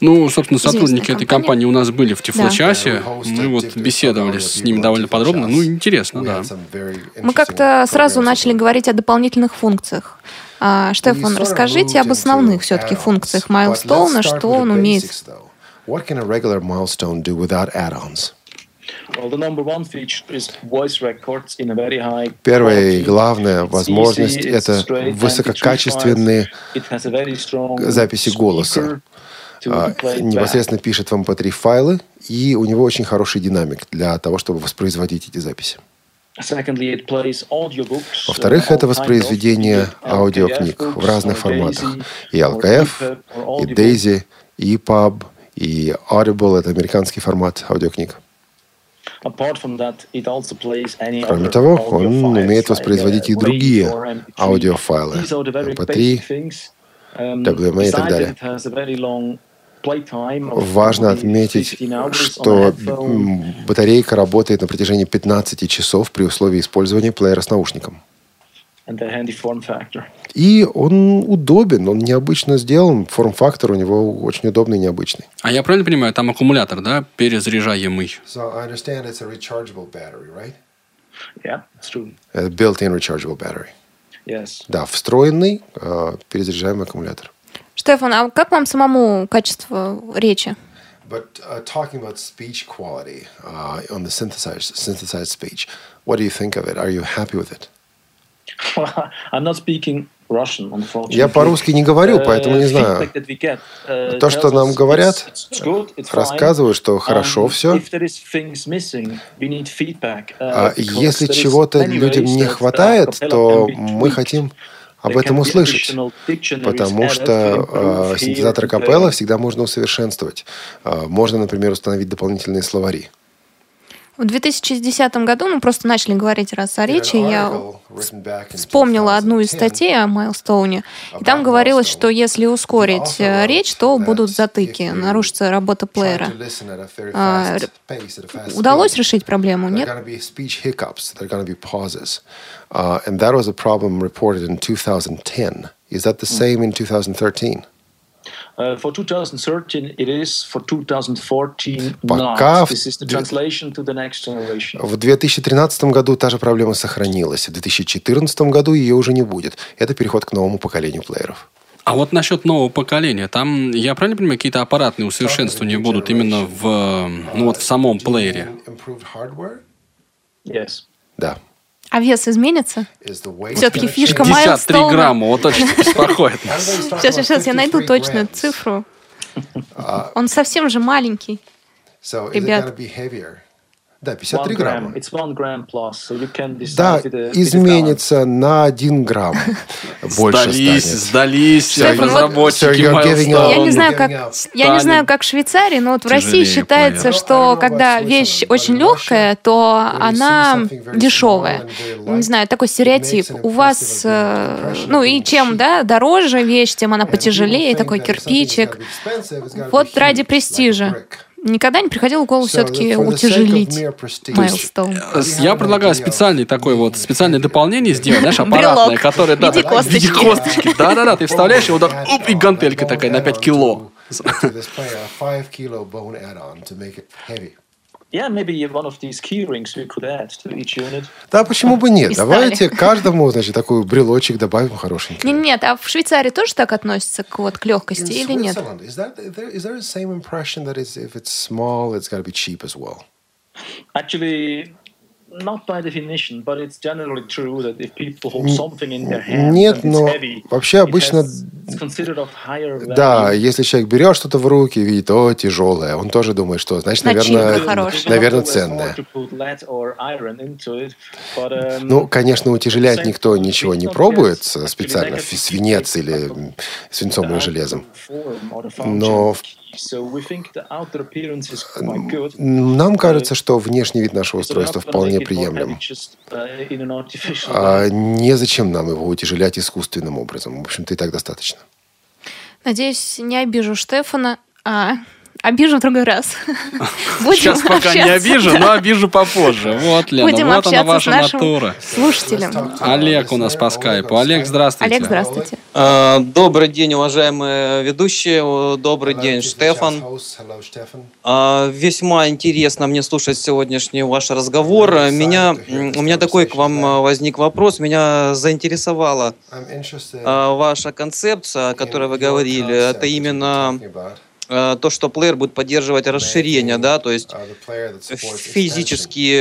Ну, собственно, Известная сотрудники этой компании у нас были в Тифлочасе. Мы вот беседовали с ними довольно подробно. Ну, интересно, да. Мы как-то сразу начали говорить о дополнительных функциях. А, Штефан, расскажите об основных все-таки функциях Майлстоуна, что он умеет. What can a regular milestone do without add-ons? Первая и главная возможность это высококачественные MP3 files. It has a very strong записи голоса. А, непосредственно пишет в MP3 файлы, и у него очень хороший динамик для того, чтобы воспроизводить эти записи. Во-вторых, это воспроизведение аудиокниг в разных форматах. И LKF, и. DAISY, и EPUB, и Audible – это американский формат аудиокниг. Кроме того, он умеет воспроизводить и uh, другие WAV or MP3. аудиофайлы, These are the very MP3, basic things. Um, WMA и так далее. Важно отметить, 15 hours on что батарейка работает на протяжении 15 часов при условии использования плеера с наушником. and the handy form factor. И он удобен, он необычно сделан. Форм-фактор у него очень удобный и необычный. А я правильно понимаю, там аккумулятор, да, перезаряжаемый? So I understand it's a rechargeable battery, right? Yeah, it's true. A built-in rechargeable battery. Yes. Да, встроенный э, перезаряжаемый аккумулятор. Штефан, а как вам самому качество речи? But uh, talking about speech quality uh, on the synthesized, synthesized speech, what do you think of it? Are you happy with it? I'm not speaking Russian. Я по-русски не говорю, поэтому не Uh, знаю. uh, То, что нам говорят, рассказывают, что хорошо Um, все. uh, А если чего-то людям не uh, хватает, то мы хотим об этом услышать. Потому что э, синтезатор капелла всегда можно усовершенствовать. Э, можно, например, установить дополнительные словари. В 2010 году мы просто начали говорить раз о речи. Я вспомнила одну из статей о Майлстоуне. И там говорилось, что если ускорить э, речь, то будут затыки, нарушится работа плеера. А, Удалось решить проблему? Нет? Uh, and that was a problem reported in 2010. Is that the same in 2013? Uh, for 2013, it is. For 2014, Пока not. в This is the translation to the next generation. В 2013 году та же проблема сохранилась. В 2014 году ее уже не будет. Это переход к новому поколению плееров. А вот насчет нового поколения, там, я правильно понимаю, какие-то аппаратные усовершенствования будут именно в, ну вот в самом плеере? Yes. Да. А вес изменится? Все-таки фишка change? 53 Майлстоуна. грамма, вот очень беспокоит. Сейчас, сейчас, я найду точную цифру. Он совсем же маленький. Ребят. Да, One 53 gram. грамма. It's one gram plus, so you can decide Да, изменится на 1 грамм. Больше Сдались, станет. сдались вот- разработчики Milestone. Я не знаю, как, я не знаю, как в Швейцарии, но вот в России считается, что когда вещь очень легкая, то она дешевая. Не знаю, такой стереотип. У вас, э, ну и чем, да, дороже вещь, тем она потяжелее, такой кирпичик. Вот ради престижа. Никогда не приходило в голову все-таки утяжелить Майлстоун. Я предлагаю специальный такой вот, специальное дополнение сделать, знаешь, аппаратное, которое... Да, В виде да, косточки. косточки. Да-да-да, ты вставляешь его, так, оп, и гантелька такая на 5 кило. Да, почему бы нет? Давайте каждому, значит, такой брелочек добавим хорошенький. Нет, нет, а в Швейцарии тоже так относятся к, вот, к легкости или нет? Actually, not by definition, but it's generally true that if people hold something in their hand Нет, но heavy, вообще обычно... Да, если человек берет что-то в руки, видит, о, тяжелое, он тоже думает, что, значит, наверное, наверное, ценное. Ну, конечно, утяжелять никто ничего не пробует специально, свинец или свинцовым железом. Но нам кажется, что внешний вид нашего устройства вполне приемлем. А незачем нам его утяжелять искусственным образом. В общем-то, и так достаточно. Надеюсь, не обижу Штефана. А, Обижу в другой раз. Будем Сейчас пока не обижу, но обижу попозже. Вот, Лена, Будем вот она ваша натура. слушателем. Олег у нас по скайпу. Олег, здравствуйте. Олег, здравствуйте. А, добрый день, уважаемые ведущие. Добрый день, Штефан. А, весьма интересно мне слушать сегодняшний ваш разговор. Меня, у меня такой к вам возник вопрос. Меня заинтересовала а, ваша концепция, о которой вы говорили. Это именно то, что плеер будет поддерживать расширение, да, то есть физические,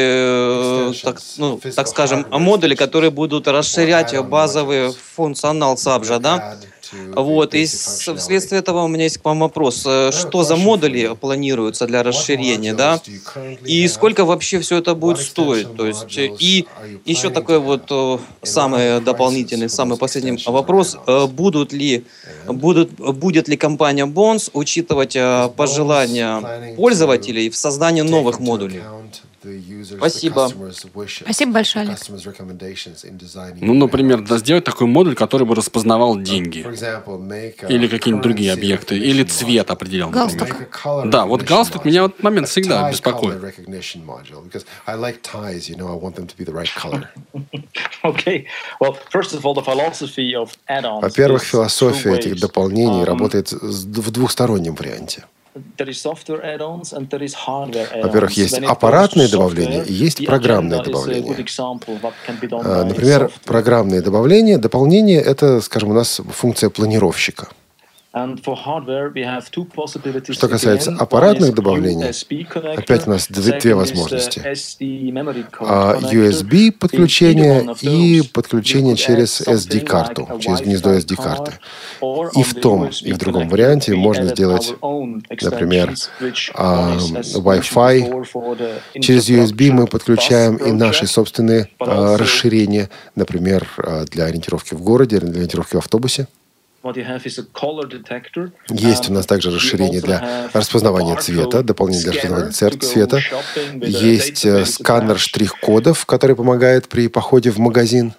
э, так, ну, так скажем, модули, которые будут расширять базовый функционал сабжа, да. Вот, и вследствие этого у меня есть к вам вопрос. Э, что за модули планируются для расширения, да? И сколько вообще все это будет стоить? То есть, и еще такой вот самый дополнительный, самый последний вопрос. Будут ли, будут, будет ли компания Bonds учитывать э, пожелания пользователей в создании новых модулей? Спасибо. Спасибо большое, Олег. Ну, например, да, сделать такой модуль, который бы распознавал деньги. Или какие-нибудь другие объекты. Или цвет определял. Галстук. Да, вот галстук меня вот момент всегда беспокоит. Во-первых, философия этих дополнений um, работает в двухстороннем варианте. Во-первых, есть аппаратные добавления и есть программные добавления. А, например, программные добавления, дополнение — это, скажем, у нас функция планировщика. Что касается аппаратных добавлений, опять у нас две, две возможности. USB а, подключение и подключение через SD-карту, через гнездо SD-карты. И в том, и в другом варианте можно сделать, например, а, Wi-Fi. Через USB мы подключаем и наши собственные а, расширения, например, для ориентировки в городе, для ориентировки в автобусе. Есть у нас также расширение для распознавания цвета, дополнение для распознавания цвета. Есть э, сканер штрих-кодов, который помогает при походе в магазин.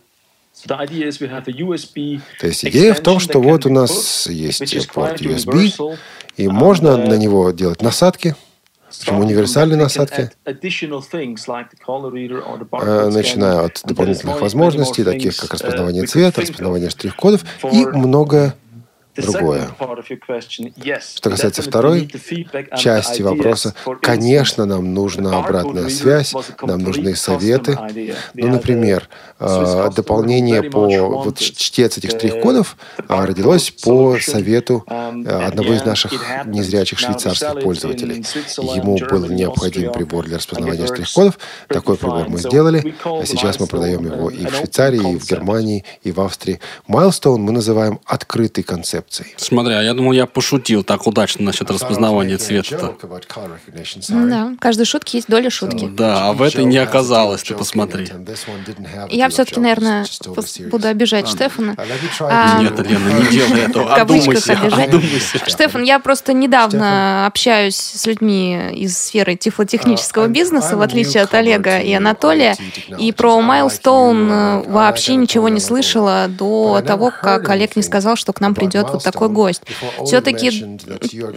То есть идея в том, что вот у нас есть порт USB, и можно на uh, него делать насадки – причем универсальные насадки, э, начиная от дополнительных возможностей, таких как распознавание uh, цвета, распознавание штрих-кодов и многое другое. Что касается второй части вопроса, конечно, нам нужна обратная связь, нам нужны советы. Ну, например, а, дополнение по вот чтец этих штрих-кодов а, родилось по совету а, одного из наших незрячих швейцарских пользователей. Ему был необходим прибор для распознавания штрих-кодов. Такой прибор мы сделали, а сейчас мы продаем его и в Швейцарии, и в Германии, и в Австрии. Milestone мы называем открытый концепт концепций. Смотри, а я думал, я пошутил так удачно насчет распознавания цвета. Да, в каждой шутке есть доля шутки. Да, а в этой не оказалось, ты посмотри. Я все-таки, наверное, буду обижать Штефана. А, Нет, Лена, не делай этого. Одумайся, одумайся. Штефан, я просто недавно общаюсь с людьми из сферы тифлотехнического uh, бизнеса, в отличие от Олега и Анатолия, и про Milestone uh, вообще ничего не слышала до того, как Олег не сказал, что к нам придет вот такой гость. Все-таки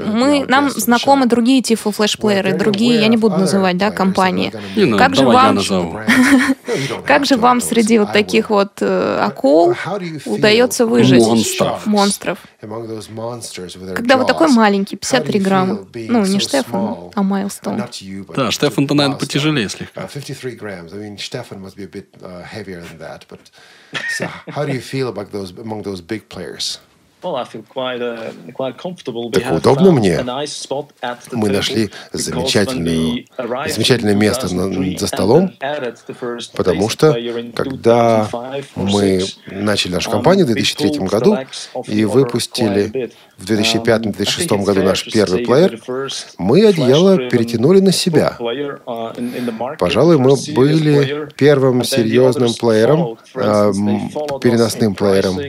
мы, нам знакомы другие Tiflo флешплееры, другие, я не буду называть, да, компании. Не, как же вам, как же вам среди вот таких вот э, акул удается выжить? Монстров. Монстров. Когда вы такой маленький, 53 грамма. Ну, не Штефан, а Майлстон. Да, Штефан-то, наверное, потяжелее слегка. 53 grams. I mean, Stefan must be a bit uh, heavier than that. But so, how do you feel about those among those big players? Так удобно мне. Мы нашли замечательную, замечательное место за столом, потому что когда мы начали нашу компанию в 2003 году и выпустили в 2005-2006 году наш первый плеер, мы одеяло перетянули на себя. Пожалуй, мы были первым серьезным плеером, э, переносным плеером,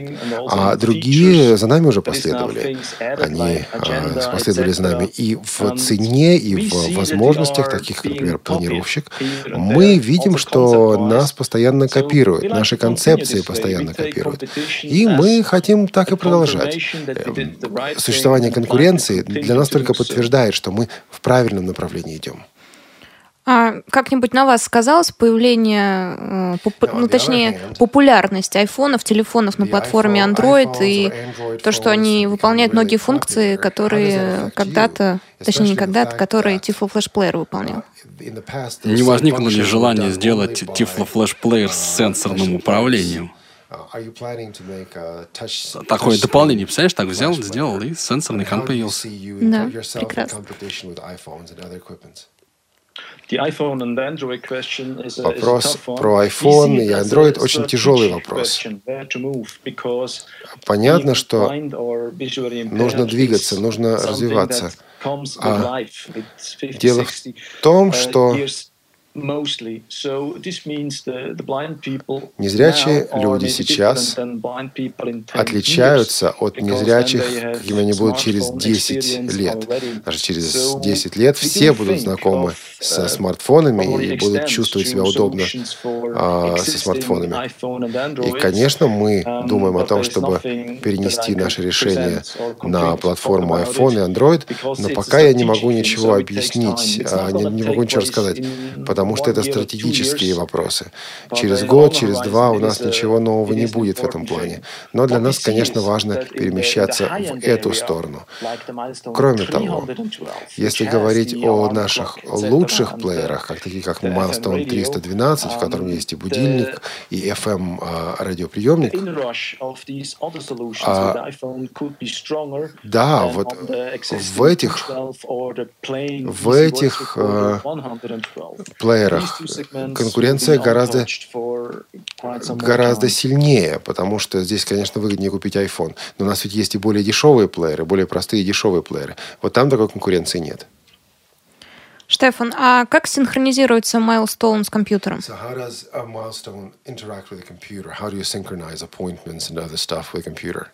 а другие за нами уже последовали. Они э, последовали за нами и в цене, и в возможностях, таких как, например, планировщик. Мы видим, что нас постоянно копируют, наши концепции постоянно копируют. И мы хотим так и продолжать существование конкуренции для нас только подтверждает, что мы в правильном направлении идем. А как-нибудь на вас сказалось появление, э, ну точнее, популярность айфонов, телефонов на платформе Android и то, что они выполняют многие функции, которые когда-то, точнее не когда-то, которые Tiflo Flash Player выполнял? Не возникло ли желание сделать Tiflo Flash Player с сенсорным управлением? Такое дополнение, представляешь, так взял, сделал, и сенсорный экран появился. Да, прекрасно. Вопрос про iPhone и Android очень тяжелый вопрос. Понятно, что нужно двигаться, нужно развиваться. А дело в том, что Незрячие люди сейчас отличаются от незрячих, какими они будут через 10 лет. Даже через 10 лет все будут знакомы со смартфонами и будут чувствовать себя удобно а, со смартфонами. И, конечно, мы um, думаем о том, чтобы перенести наше решение на платформу iPhone и Android, но пока я не могу ничего объяснить, а, не, не могу ничего рассказать, потому что это стратегические вопросы. Через год, через два у нас ничего нового не будет в этом плане. Но для нас, конечно, важно перемещаться в эту сторону. Кроме того, если говорить о наших лучших плеерах, как такие как Milestone 312, в котором есть и будильник, и FM а, а, да, вот в этих, в этих а, плеерах конкуренция гораздо, гораздо сильнее, потому что здесь, конечно, выгоднее купить iPhone. Но у нас ведь есть и более дешевые плееры, более простые и дешевые плееры. Вот там такой конкуренции нет. Штефан, а как синхронизируется Milestone с компьютером? So how does a milestone interact with a computer? How do you synchronize appointments and other stuff with a computer?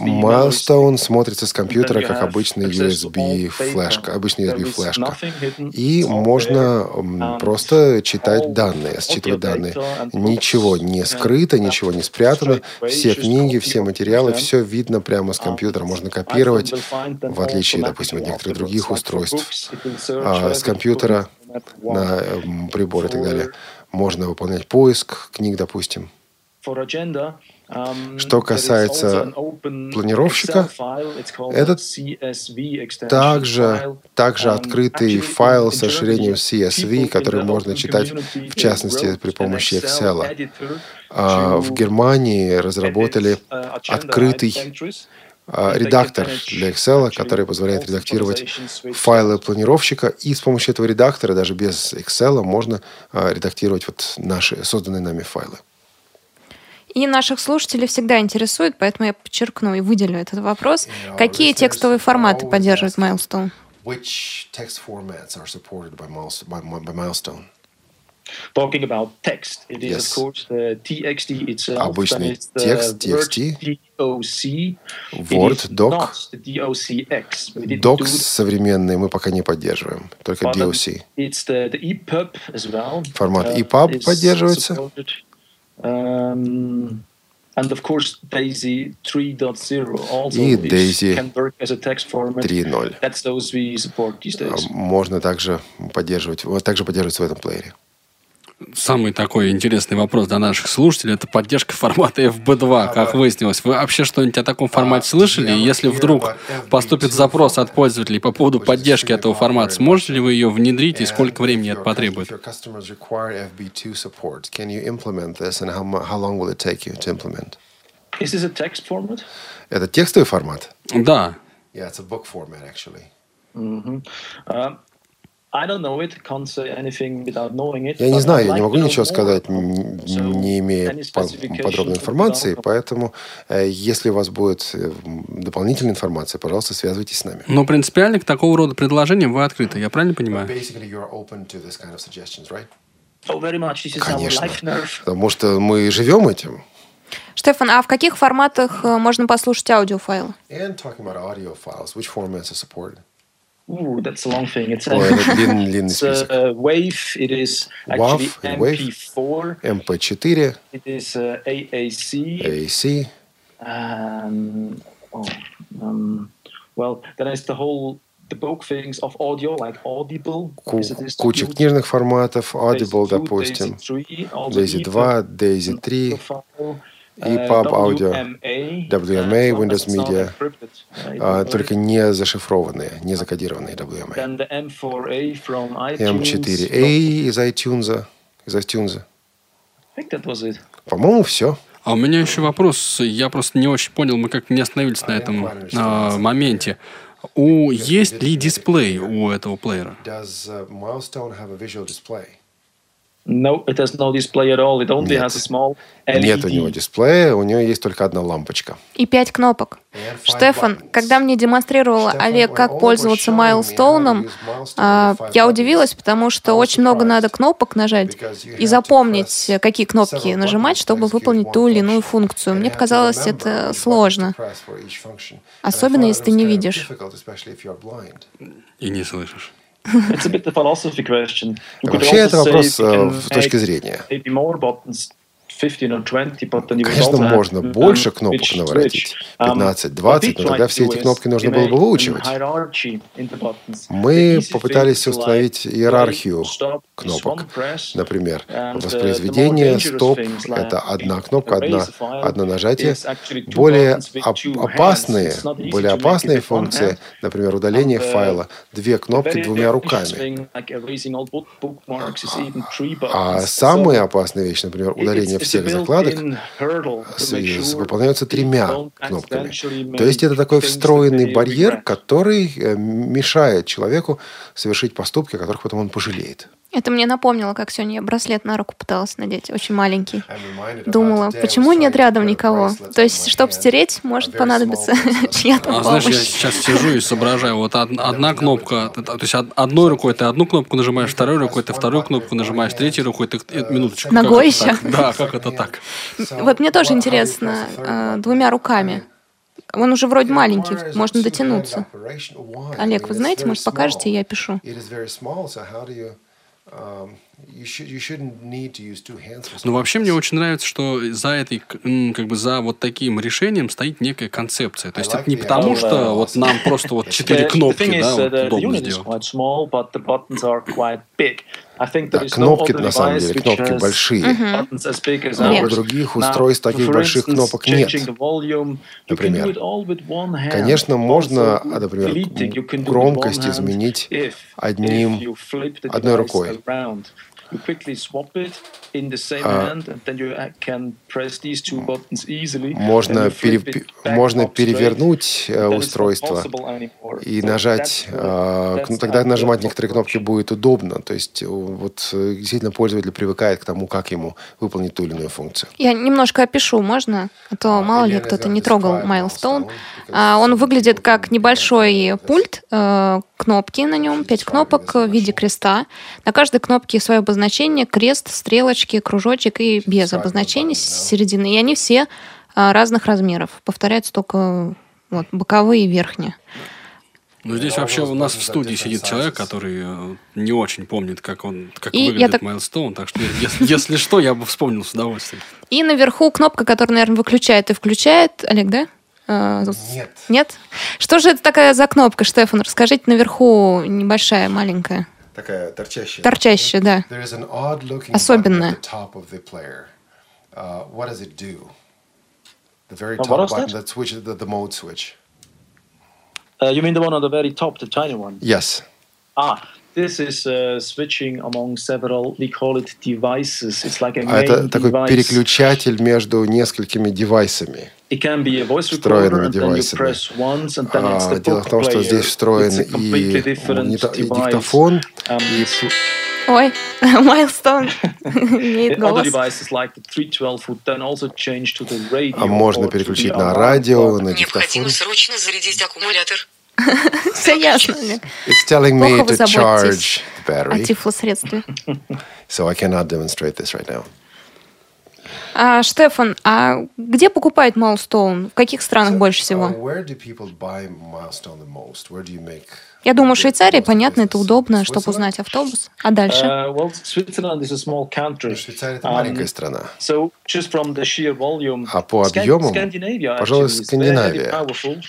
Milestone смотрится с компьютера как обычный USB флешка, обычный USB флешка. И можно просто читать данные, считывать данные. Ничего не скрыто, ничего не спрятано. Все книги, все материалы, все видно прямо с компьютера. Можно копировать, в отличие, допустим, от некоторых других устройств. А с компьютера на прибор и так далее. Можно выполнять поиск книг, допустим. Um, Что касается планировщика, это также, также открытый файл с расширением CSV, который можно читать, в частности, при помощи Excel. А в Германии разработали uh, открытый а, редактор для Excel, который позволяет редактировать файлы планировщика. И с помощью этого редактора, даже без Excel, можно а, редактировать вот наши созданные нами файлы. И наших слушателей всегда интересует, поэтому я подчеркну и выделю этот вопрос. Какие текстовые форматы поддерживает Milestone? Which text formats are supported by Milestone? Talking about text, it is yes. of course the TXT itself. Обычный текст, TXT, DOC, Word, Doc. DOCX. Docs современные мы пока не поддерживаем, только DOC. It's the, the EPUB as well. Формат EPUB поддерживается. Um, and of course, Daisy 3.0 also И Daisy can work as a text format. 3.0. That's those we support these days. Можно также поддерживать, также поддерживать в этом плеере. Самый такой интересный вопрос для наших слушателей – это поддержка формата FB2, как выяснилось. Вы вообще что-нибудь о таком формате слышали? Если вдруг поступит запрос от пользователей по поводу поддержки этого формата, сможете ли вы ее внедрить и сколько времени это потребует? Это текстовый формат? Да. Yeah, it's a book format, actually. Mm-hmm. Uh, я не знаю, я не могу ничего сказать, не имея подробной информации, поэтому э, если у вас будет э, дополнительная информация, пожалуйста, связывайтесь с нами. Но принципиально к такого рода предложениям вы открыты, я правильно понимаю? Oh, Конечно, потому что мы живем этим. Штефан, а в каких форматах э, можно послушать аудиофайлы? Ooh, that's a long thing. It's, a, it's a WAV. It is actually MP4. MP4. It is uh, AAC. AAC. Um, oh, um, well, then it's the whole the bulk things of audio, like Audible. Куча книжных форматов, Audible, допустим, Daisy 2, Daisy 3, EPUB Audio, WMA, Windows Media, только не зашифрованные, не закодированные WMA. M4A из iTunes, из iTunes. По-моему, все. А у меня еще вопрос. Я просто не очень понял, мы как не остановились на этом а, моменте. У, есть ли дисплей у этого плеера? No, it has no display at all. It only Нет. has a small LED. Нет у него дисплея, у него есть только одна лампочка. И пять кнопок. Штефан, когда мне демонстрировал Олег, как пользоваться Майлстоуном, я удивилась, потому что очень много надо кнопок нажать и запомнить, какие кнопки нажимать, чтобы выполнить ту или иную функцию. Мне показалось это сложно. Особенно, если ты не видишь. И не слышишь. It's a bit a philosophy question. You could Вообще это also say вопрос you э, can в точки add зрения. maybe more buttons, 15 or 20, but then you would Конечно, можно больше кнопок наворотить. switch. Um, 15, what 20, we но тогда все эти кнопки нужно было бы выучивать. Мы попытались установить иерархию кнопок. Например, uh, воспроизведение, стоп это одна кнопка, одна, одно нажатие. Более опасные, более опасные функции, например, удаление uh, файла, две кнопки двумя руками. А So опасная вещь, например, удаление всех закладок, выполняются тремя кнопками. То есть это такой встроенный барьер, который э, мешает человеку совершить поступки, о которых потом он пожалеет. Это мне напомнило, как сегодня я браслет на руку пыталась надеть, очень маленький. Думала, почему нет рядом никого? То есть, чтобы стереть, может понадобиться чья-то А знаешь, я помощь. сейчас сижу и соображаю, вот од- одна кнопка, то есть од- одной рукой ты одну кнопку нажимаешь, второй рукой ты вторую кнопку нажимаешь, третьей рукой ты... э, Минуточку. Ногой еще? Да, как это так? Вот мне тоже интересно, э, двумя руками. Он уже вроде маленький, можно дотянуться. Олег, вы знаете, может, покажете, я пишу. Ну, вообще, мне очень нравится, что за этой, как бы за вот таким решением стоит некая концепция. То есть это не потому, что вот нам просто вот четыре кнопки, да, uh, удобно is сделать. Да, кнопки на самом деле, which кнопки большие. А Нет. у других устройств таких for больших instance, кнопок нет. changing the volume, you can Например. do it all with one hand. Конечно, можно, а, например, громкость изменить if- одним- if you flip the одной рукой. You quickly swap it in the same А, hand, and then you uh, can press these two buttons easily. Можно, пере- можно перевернуть э, устройство и нажать, а, ну, тогда нажимать некоторые кнопки будет удобно. То есть э, вот э, действительно пользователь привыкает к тому, как ему выполнить ту или иную функцию. Я немножко опишу, можно? А то мало ли кто-то не трогал Milestone. А, Он выглядит как небольшой пульт, э, кнопки на нем, пять кнопок в виде креста. На каждой кнопке свое обозначение, крест, стрелочки, кружочек и без обозначений с середины. И они все а, разных размеров. Повторяются только вот, боковые и верхние. Ну, здесь вообще у нас в студии сидит человек, который э, не очень помнит, как он, как и выглядит так... Майлстоун, так что если, если что, я бы вспомнил с удовольствием. И наверху кнопка, которая, наверное, выключает и включает. Олег, да? А, Нет. Нет? Что же это такая за кнопка, Штефан? Расскажите наверху небольшая, маленькая. Такая торчащая. Торчащая, да. Особенная. Uh, what does it do? The very top button, that switch, the, the mode switch. Uh, you mean the one on the very top, the tiny one? Yes. Ah, this is uh, switching among several, we call it devices. It's like a main Это такой device. переключатель между несколькими девайсами. It can be a voice recorder, and then you press once, and then it's the Дело в том, что здесь встроен и диктофон, um, и Ой, Milestone имеет голос. А можно переключить на радио, на диктофон. Необходимо срочно зарядить аккумулятор. Все ясно. It's telling me to charge the battery. О тифлосредстве. So I cannot demonstrate this right now. А, Штефан, а где покупают Milestone? В каких странах so, больше всего? Uh, where do people buy Milestone the most? Where do you make я думаю, Швейцария, понятно, это удобно, чтобы узнать автобус. А дальше? Uh, well, Швейцария – это маленькая um, страна. А по объему, пожалуй, Скандинавия.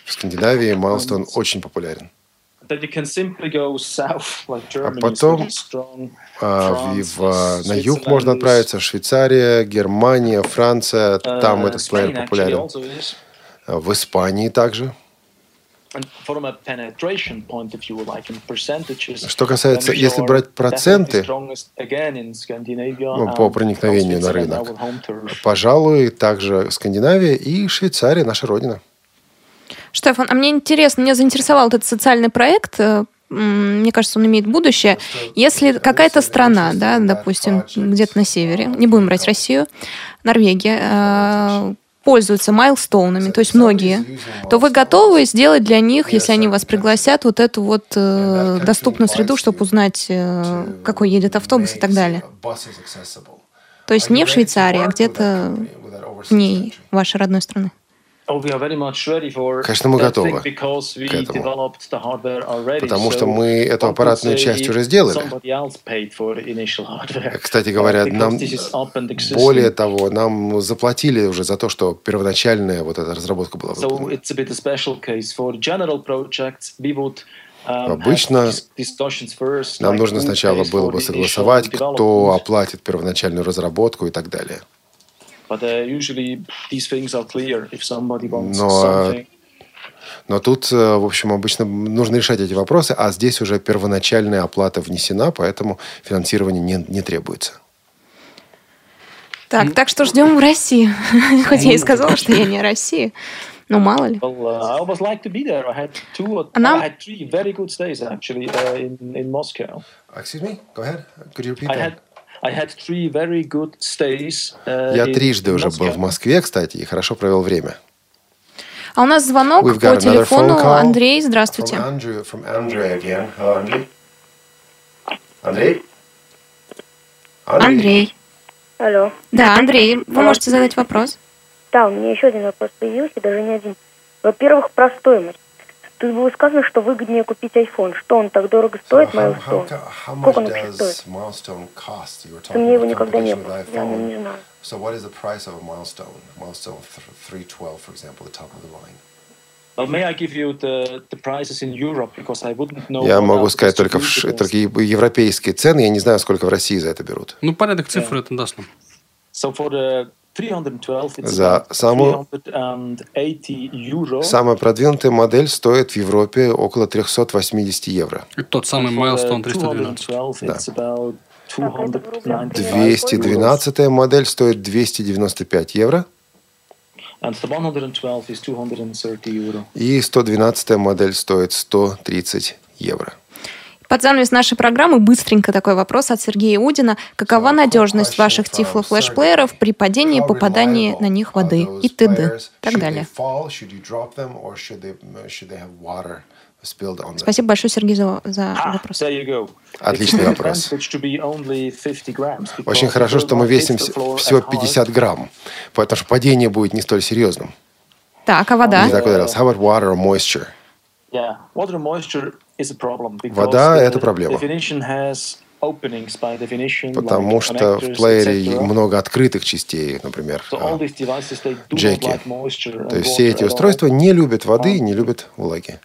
В Скандинавии Майлстон um, очень популярен. а потом а, в, в, на юг можно отправиться. Швейцария, Германия, Франция. Там uh, этот плеер популярен. В Испании также. Что касается, если брать проценты ну, по проникновению на рынок, пожалуй, также Скандинавия и Швейцария, наша родина. Штефан, а мне интересно, меня заинтересовал этот социальный проект. Э, мне кажется, он имеет будущее. Если какая-то страна, да, допустим, где-то на севере, не будем брать Россию, Норвегия, э, пользуются майлстоунами, то есть многие, то вы готовы сделать для них, если они вас пригласят, вот эту вот э, доступную среду, чтобы узнать, э, какой едет автобус и так далее. То есть не в Швейцарии, а где-то в ней вашей родной страны. Конечно, мы готовы к этому, потому что мы эту аппаратную часть уже сделали. Кстати говоря, нам более того, нам заплатили уже за то, что первоначальная вот эта разработка была выполнена. Um, Обычно нам нужно сначала было бы согласовать, кто оплатит первоначальную разработку и так далее. But uh, usually these things are clear if somebody wants Но, something. Но тут, в общем, обычно нужно решать эти вопросы, а здесь уже первоначальная оплата внесена, поэтому финансирование не, не требуется. Так, так что ждем в России. Хоть я и сказала, что я не Россия. Ну, мало ли. Well, I always like to be there. I had two, Она... I had three very good stays, actually, in, in Moscow. Excuse me? Go ahead. Could you repeat that? Had, Uh, Я трижды уже был в Москве, кстати, и хорошо провел время. А у нас звонок We've по телефону. Андрей, здравствуйте. Андрей? Андрей. Алло. Да, Андрей, вы можете задать вопрос. Да, у меня еще один вопрос появился, даже не один. Во-первых, про стоимость. Тут было сказано, что выгоднее купить iPhone. Что он так дорого стоит, so Milestone? Сколько он вообще стоит? У меня его никогда не было, я не знаю. So what is the price of a milestone? Milestone 312, for example, the top of the line. Я могу сказать только, в, только европейские цены. Я не знаю, сколько в России за это берут. Ну, порядок цифр это даст нам. So for the за самую, самая продвинутая модель стоит в Европе около 380 евро. Тот самый Milestone 312. Да. 212 модель стоит 295 евро. И 112 модель стоит 130 евро. Под занавес нашей программы быстренько такой вопрос от Сергея Удина. Какова надежность ваших тифло флешплееров при падении и попадании на них воды и т.д. так далее? Спасибо большое, Сергей, за, за ah, вопрос. Отличный вопрос. Очень хорошо, что мы весим всего 50 грамм, потому что падение будет не столь серьезным. Так, а вода? Мне так понравилось. How about water or moisture? Вода – это проблема. Потому что в плеере много открытых частей, например, джеки. То есть все эти устройства не любят воды, не любят влаги.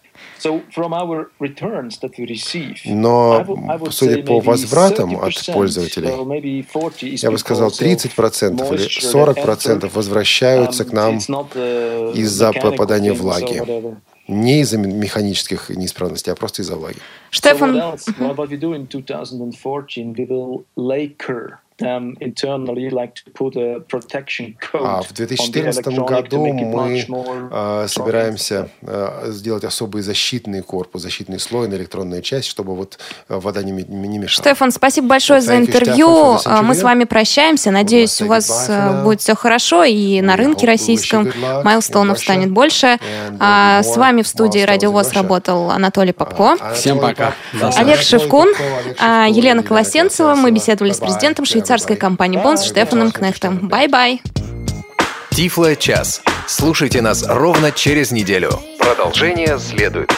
Но, судя по возвратам от пользователей, я бы сказал, 30% или 40% возвращаются к нам из-за попадания влаги. Не из-за механических неисправностей, а просто из-за влаги. Штефан, Um, а в 2014 году мы э, собираемся э, сделать особый защитный корпус, защитный слой на электронную часть, чтобы вот э, вода не, не мешала. Штефан, спасибо большое за интервью. Мы с вами прощаемся. Надеюсь, у вас будет все хорошо и на рынке российском Milestone ов станет больше. А с вами в студии Радио ВОЗ работал Анатолий Попко. Всем пока. Олег Шевкун, Елена Колосенцева. Мы беседовали с президентом швейцарского швейцарской компании Bones Штефаном Кнехтом. Bye-bye! Тифло час. Слушайте нас ровно через неделю. Продолжение следует.